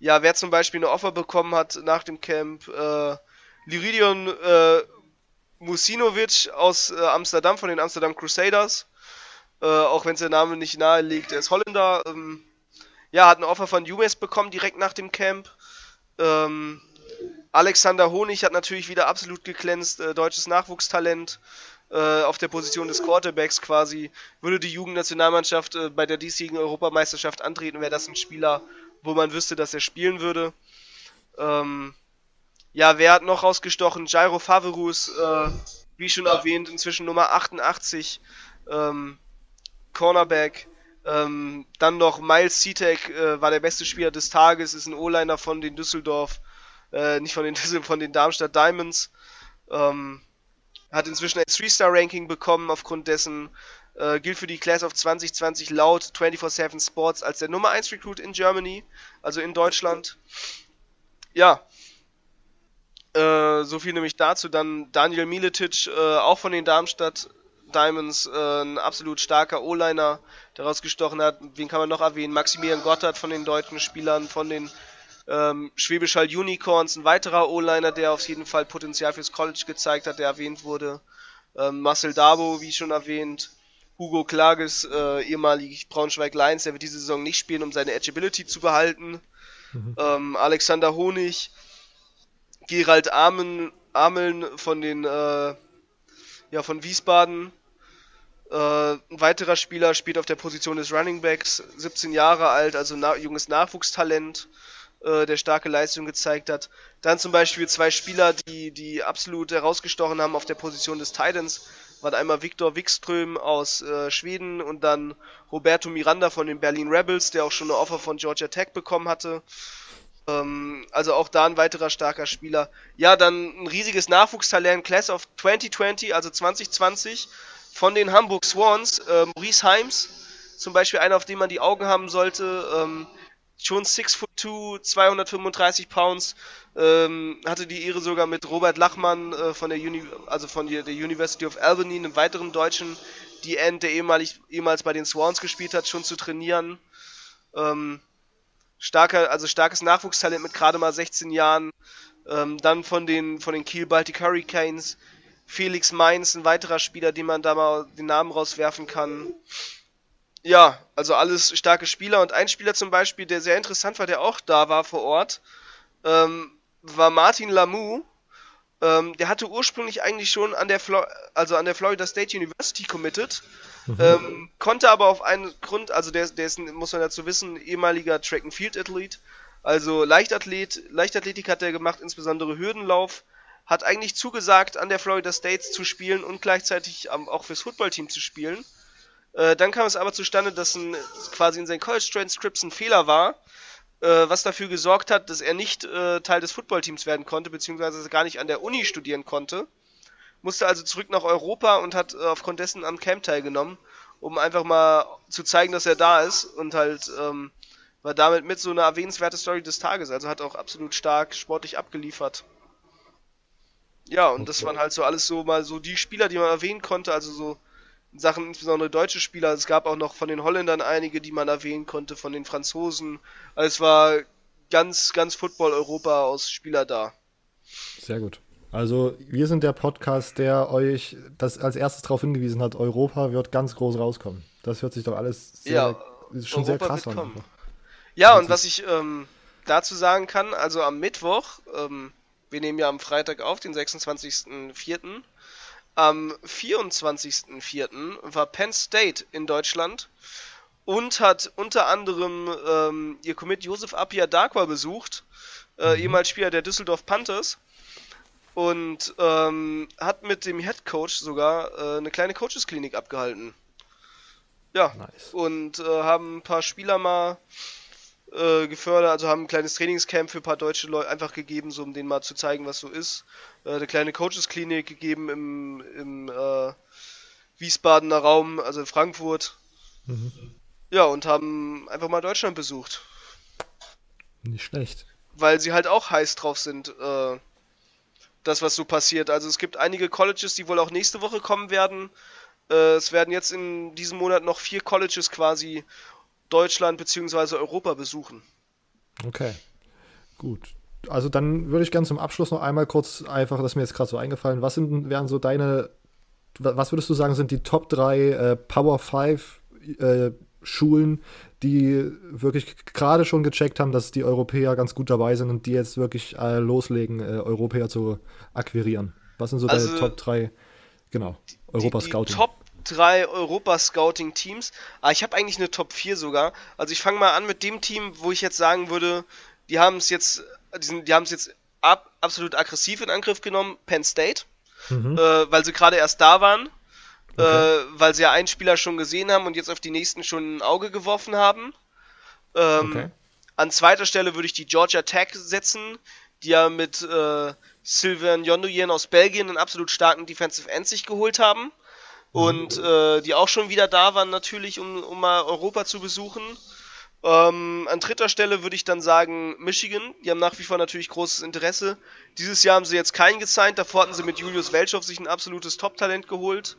[SPEAKER 3] ja, wer zum Beispiel eine Offer bekommen hat nach dem Camp, äh, Liridion äh, Musinovic aus äh, Amsterdam von den Amsterdam Crusaders. Äh, auch wenn der Name nicht nahe liegt, er ist Holländer. Ähm, ja, hat eine Offer von UMass bekommen direkt nach dem Camp. Ähm, Alexander Honig hat natürlich wieder absolut geglänzt, äh, deutsches Nachwuchstalent äh, auf der Position des Quarterbacks quasi. Würde die Jugendnationalmannschaft äh, bei der diesjährigen Europameisterschaft antreten, wäre das ein Spieler, wo man wüsste, dass er spielen würde. Ähm, ja, wer hat noch rausgestochen? Jairo Faverus, äh, wie schon erwähnt, inzwischen Nummer 88, ähm, Cornerback. Ähm, dann noch Miles Seatek äh, war der beste Spieler des Tages, ist ein O-Liner von den Düsseldorf, äh, nicht von den von den Darmstadt Diamonds. Ähm, hat inzwischen ein 3-Star-Ranking bekommen aufgrund dessen, äh, gilt für die Class of 2020 laut 24-7 Sports als der Nummer 1 Recruit in Germany, also in Deutschland. Ja, äh, so viel nämlich dazu. Dann Daniel Miletic, äh, auch von den Darmstadt Diamonds, äh, ein absolut starker O-Liner, der rausgestochen hat. Wen kann man noch erwähnen? Maximilian Gotthard von den deutschen Spielern, von den ähm, Schwäbisch Hall Unicorns, ein weiterer O-Liner, der auf jeden Fall Potenzial fürs College gezeigt hat, der erwähnt wurde. Ähm, Marcel Dabo, wie schon erwähnt. Hugo Klages, äh, ehemalig Braunschweig Lions, der wird diese Saison nicht spielen, um seine Edgeability zu behalten.
[SPEAKER 1] Mhm.
[SPEAKER 3] Ähm, Alexander Honig, Gerald Amen, Ameln von den äh, ja von Wiesbaden. Äh, ein weiterer Spieler spielt auf der Position des Running Backs, 17 Jahre alt, also na junges Nachwuchstalent, äh, der starke Leistung gezeigt hat. Dann zum Beispiel zwei Spieler, die, die absolut herausgestochen haben auf der Position des Titans, waren einmal Viktor Wikström aus äh, Schweden und dann Roberto Miranda von den Berlin Rebels, der auch schon eine Offer von Georgia Tech bekommen hatte. Ähm, also auch da ein weiterer starker Spieler. Ja, dann ein riesiges Nachwuchstalent, Class of 2020, also 2020, von den Hamburg Swans, äh, Maurice Heims, zum Beispiel einer, auf den man die Augen haben sollte. Ähm, schon 6 foot 2, 235 Pounds, ähm, hatte die Ehre sogar mit Robert Lachmann äh, von der Uni also von der, der University of Albany, einem weiteren Deutschen, die End, der ehemalig, ehemals bei den Swans gespielt hat, schon zu trainieren. Ähm, starker, also starkes Nachwuchstalent mit gerade mal 16 Jahren. Ähm, dann von den, von den Kiel Baltic Hurricanes, Felix Mainz, ein weiterer Spieler, den man da mal den Namen rauswerfen kann. Ja, also alles starke Spieler und ein Spieler zum Beispiel, der sehr interessant war, der auch da war vor Ort, ähm, war Martin Lamou. Ähm, der hatte ursprünglich eigentlich schon an der, Flo also an der Florida State University committed, mhm. ähm, konnte aber auf einen Grund, also der, der ist, muss man dazu wissen, ehemaliger Track and Field Athlet, also Leichtathlet, Leichtathletik hat er gemacht, insbesondere Hürdenlauf, hat eigentlich zugesagt, an der Florida State zu spielen und gleichzeitig auch fürs Footballteam zu spielen. Äh, dann kam es aber zustande, dass ein, quasi in seinen College Transcripts ein Fehler war, äh, was dafür gesorgt hat, dass er nicht äh, Teil des Footballteams werden konnte, beziehungsweise gar nicht an der Uni studieren konnte. Musste also zurück nach Europa und hat äh, aufgrund dessen am Camp teilgenommen, um einfach mal zu zeigen, dass er da ist und halt ähm, war damit mit so eine erwähnenswerte Story des Tages. Also hat auch absolut stark sportlich abgeliefert. Ja, und okay. das waren halt so alles so mal so die Spieler, die man erwähnen konnte, also so Sachen, insbesondere deutsche Spieler. Es gab auch noch von den Holländern einige, die man erwähnen konnte, von den Franzosen. Also es war ganz, ganz Football-Europa aus Spieler da.
[SPEAKER 1] Sehr gut. Also wir sind der Podcast, der euch das als erstes darauf hingewiesen hat, Europa wird ganz groß rauskommen. Das hört sich doch alles sehr,
[SPEAKER 3] ja, schon Europa sehr krass an. Ja, und was ich ähm, dazu sagen kann, also am Mittwoch, ähm, wir nehmen ja am Freitag auf, den 26.04., am 24.04. war Penn State in Deutschland und hat unter anderem ähm, ihr Commit Josef Apia Darkwa besucht, äh, mhm. ehemals Spieler der Düsseldorf Panthers und ähm, hat mit dem Head Coach sogar äh, eine kleine Coaches-Klinik abgehalten. Ja, nice. und äh, haben ein paar Spieler mal äh, gefördert, also haben ein kleines Trainingscamp für ein paar deutsche Leute einfach gegeben, so um denen mal zu zeigen, was so ist. Äh, eine kleine Coaches-Klinik gegeben im, im äh, Wiesbadener Raum, also in Frankfurt. Mhm. Ja, und haben einfach mal Deutschland besucht.
[SPEAKER 1] Nicht schlecht.
[SPEAKER 3] Weil sie halt auch heiß drauf sind, äh, das, was so passiert. Also es gibt einige Colleges, die wohl auch nächste Woche kommen werden. Äh, es werden jetzt in diesem Monat noch vier Colleges quasi Deutschland bzw. Europa besuchen.
[SPEAKER 1] Okay, gut. Also dann würde ich gerne zum Abschluss noch einmal kurz einfach, das ist mir jetzt gerade so eingefallen, was sind, wären so deine, was würdest du sagen, sind die Top 3 äh, Power 5 äh, Schulen, die wirklich gerade schon gecheckt haben, dass die Europäer ganz gut dabei sind und die jetzt wirklich äh, loslegen, äh, Europäer zu akquirieren? Was sind so also, deine Top 3, genau, Europa Scouting?
[SPEAKER 3] Top drei Europa-Scouting-Teams. Aber ah, ich habe eigentlich eine Top 4 sogar. Also ich fange mal an mit dem Team, wo ich jetzt sagen würde, die haben es jetzt, die, sind, die haben es jetzt ab, absolut aggressiv in Angriff genommen, Penn State, mhm. äh, weil sie gerade erst da waren, okay. äh, weil sie ja einen Spieler schon gesehen haben und jetzt auf die nächsten schon ein Auge geworfen haben. Ähm, okay. An zweiter Stelle würde ich die Georgia Tech setzen, die ja mit äh, Sylvain Jondoyen aus Belgien einen absolut starken Defensive End sich geholt haben und äh, die auch schon wieder da waren natürlich, um, um mal Europa zu besuchen. Ähm, an dritter Stelle würde ich dann sagen Michigan. Die haben nach wie vor natürlich großes Interesse. Dieses Jahr haben sie jetzt keinen gesigned. Davor hatten sie mit Julius Welchow sich ein absolutes Top-Talent geholt.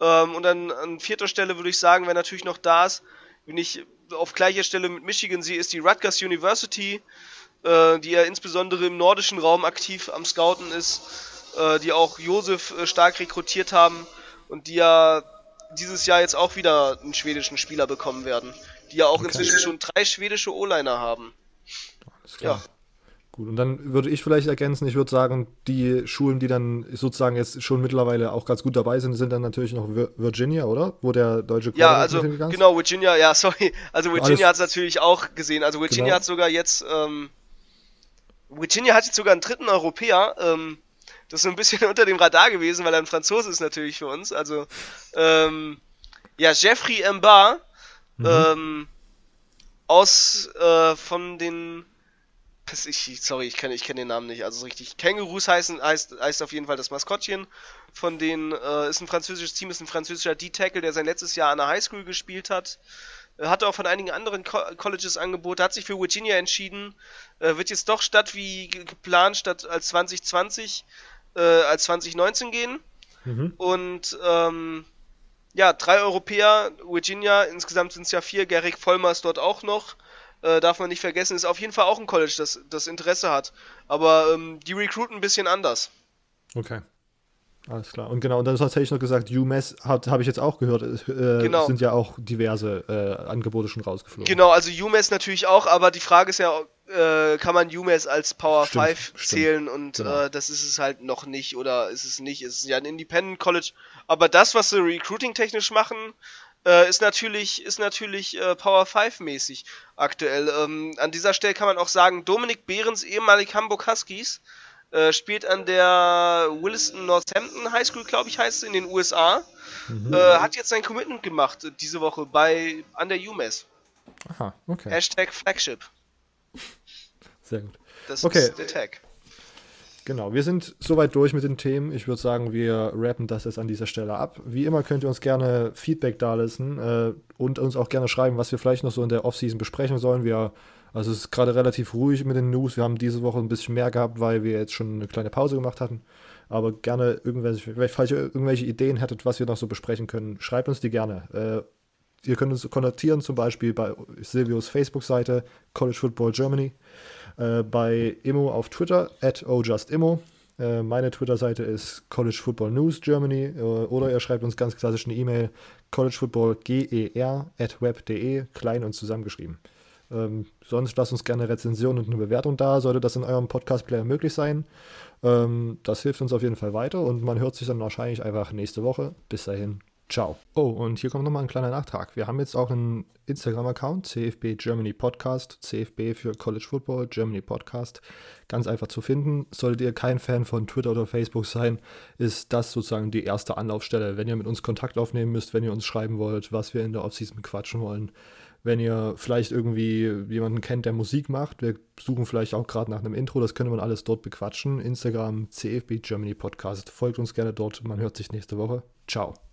[SPEAKER 3] Ähm, und dann an vierter Stelle würde ich sagen, wer natürlich noch da ist, wenn ich auf gleicher Stelle mit Michigan sehe, ist die Rutgers University, äh, die ja insbesondere im nordischen Raum aktiv am Scouten ist, äh, die auch Josef äh, stark rekrutiert haben und die ja dieses Jahr jetzt auch wieder einen schwedischen Spieler bekommen werden. Die ja auch okay. inzwischen schon drei schwedische O-Liner haben.
[SPEAKER 1] Alles klar. Ja. Gut, und dann würde ich vielleicht ergänzen, ich würde sagen, die Schulen, die dann sozusagen jetzt schon mittlerweile auch ganz gut dabei sind, sind dann natürlich noch Virginia, oder? Wo der deutsche
[SPEAKER 3] Ja, also genau, Virginia, ja, sorry. Also Virginia hat es natürlich auch gesehen. Also Virginia genau. hat sogar jetzt, ähm, Virginia hat jetzt sogar einen dritten Europäer, ähm, das ist so ein bisschen unter dem Radar gewesen, weil er ein Franzose ist natürlich für uns. Also, ähm, ja, Jeffrey Mbar mhm. ähm, aus äh, von den ich, sorry, ich kenne ich kenn den Namen nicht, also richtig. Kängurus heißen, heißt, heißt auf jeden Fall das Maskottchen. Von denen äh, ist ein französisches Team, ist ein französischer D-Tackle, der sein letztes Jahr an der Highschool gespielt hat. hatte auch von einigen anderen Co Colleges Angebote, hat sich für Virginia entschieden, äh, wird jetzt doch statt wie geplant, statt als 2020, äh, als 2019 gehen. Mhm. Und ähm, ja, drei Europäer, Virginia, insgesamt sind es ja vier, Garrick Vollmer ist dort auch noch. Äh, darf man nicht vergessen, ist auf jeden Fall auch ein College, das, das Interesse hat. Aber ähm, die recruiten ein bisschen anders.
[SPEAKER 1] Okay. Alles klar. Und genau, und dann hast du noch gesagt, UMass habe ich jetzt auch gehört, äh, genau. sind ja auch diverse äh, Angebote schon rausgeflogen.
[SPEAKER 3] Genau, also UMass natürlich auch, aber die Frage ist ja, äh, kann man UMass als Power stimmt, 5 zählen und genau. Äh, das ist es halt noch nicht oder ist es nicht. Es ist ja ein Independent College, aber das, was sie recruiting-technisch machen, äh, ist natürlich, ist natürlich äh, Power 5 mäßig aktuell. Ähm, an dieser Stelle kann man auch sagen, Dominik Behrens, ehemalig Hamburg Huskies, äh, spielt an der Williston Northampton High School, glaube ich, heißt es, in den USA. Mhm. Äh, hat jetzt sein Commitment gemacht diese Woche bei an der UMass.
[SPEAKER 1] Aha, okay.
[SPEAKER 3] Hashtag Flagship.
[SPEAKER 1] Sehr gut.
[SPEAKER 3] Das okay. ist der Tag.
[SPEAKER 1] Genau, wir sind soweit durch mit den Themen. Ich würde sagen, wir rappen das jetzt an dieser Stelle ab. Wie immer könnt ihr uns gerne Feedback dalassen äh, und uns auch gerne schreiben, was wir vielleicht noch so in der Offseason besprechen sollen. Wir, also es ist gerade relativ ruhig mit den News. Wir haben diese Woche ein bisschen mehr gehabt, weil wir jetzt schon eine kleine Pause gemacht hatten. Aber gerne irgendwelche, falls ihr irgendwelche Ideen hättet, was wir noch so besprechen können, schreibt uns die gerne. Äh, ihr könnt uns kontaktieren, zum Beispiel bei Silvios Facebook-Seite College Football Germany. Äh, bei Immo auf Twitter, at ojustimmo. Äh, meine Twitter-Seite ist College Football News Germany äh, oder ihr schreibt uns ganz klassisch eine E-Mail collegefootballger at web.de, klein und zusammengeschrieben. Ähm, sonst lasst uns gerne Rezension und eine Bewertung da, sollte das in eurem Podcast-Player möglich sein. Ähm, das hilft uns auf jeden Fall weiter und man hört sich dann wahrscheinlich einfach nächste Woche. Bis dahin, Ciao. Oh, und hier kommt nochmal ein kleiner Nachtrag. Wir haben jetzt auch einen Instagram-Account, CFB Germany Podcast, CFB für College Football, Germany Podcast. Ganz einfach zu finden. Solltet ihr kein Fan von Twitter oder Facebook sein, ist das sozusagen die erste Anlaufstelle. Wenn ihr mit uns Kontakt aufnehmen müsst, wenn ihr uns schreiben wollt, was wir in der Offseason quatschen wollen, wenn ihr vielleicht irgendwie jemanden kennt, der Musik macht, wir suchen vielleicht auch gerade nach einem Intro, das könnte man alles dort bequatschen. Instagram, CFB Germany Podcast. Folgt uns gerne dort. Man hört sich nächste Woche. Ciao.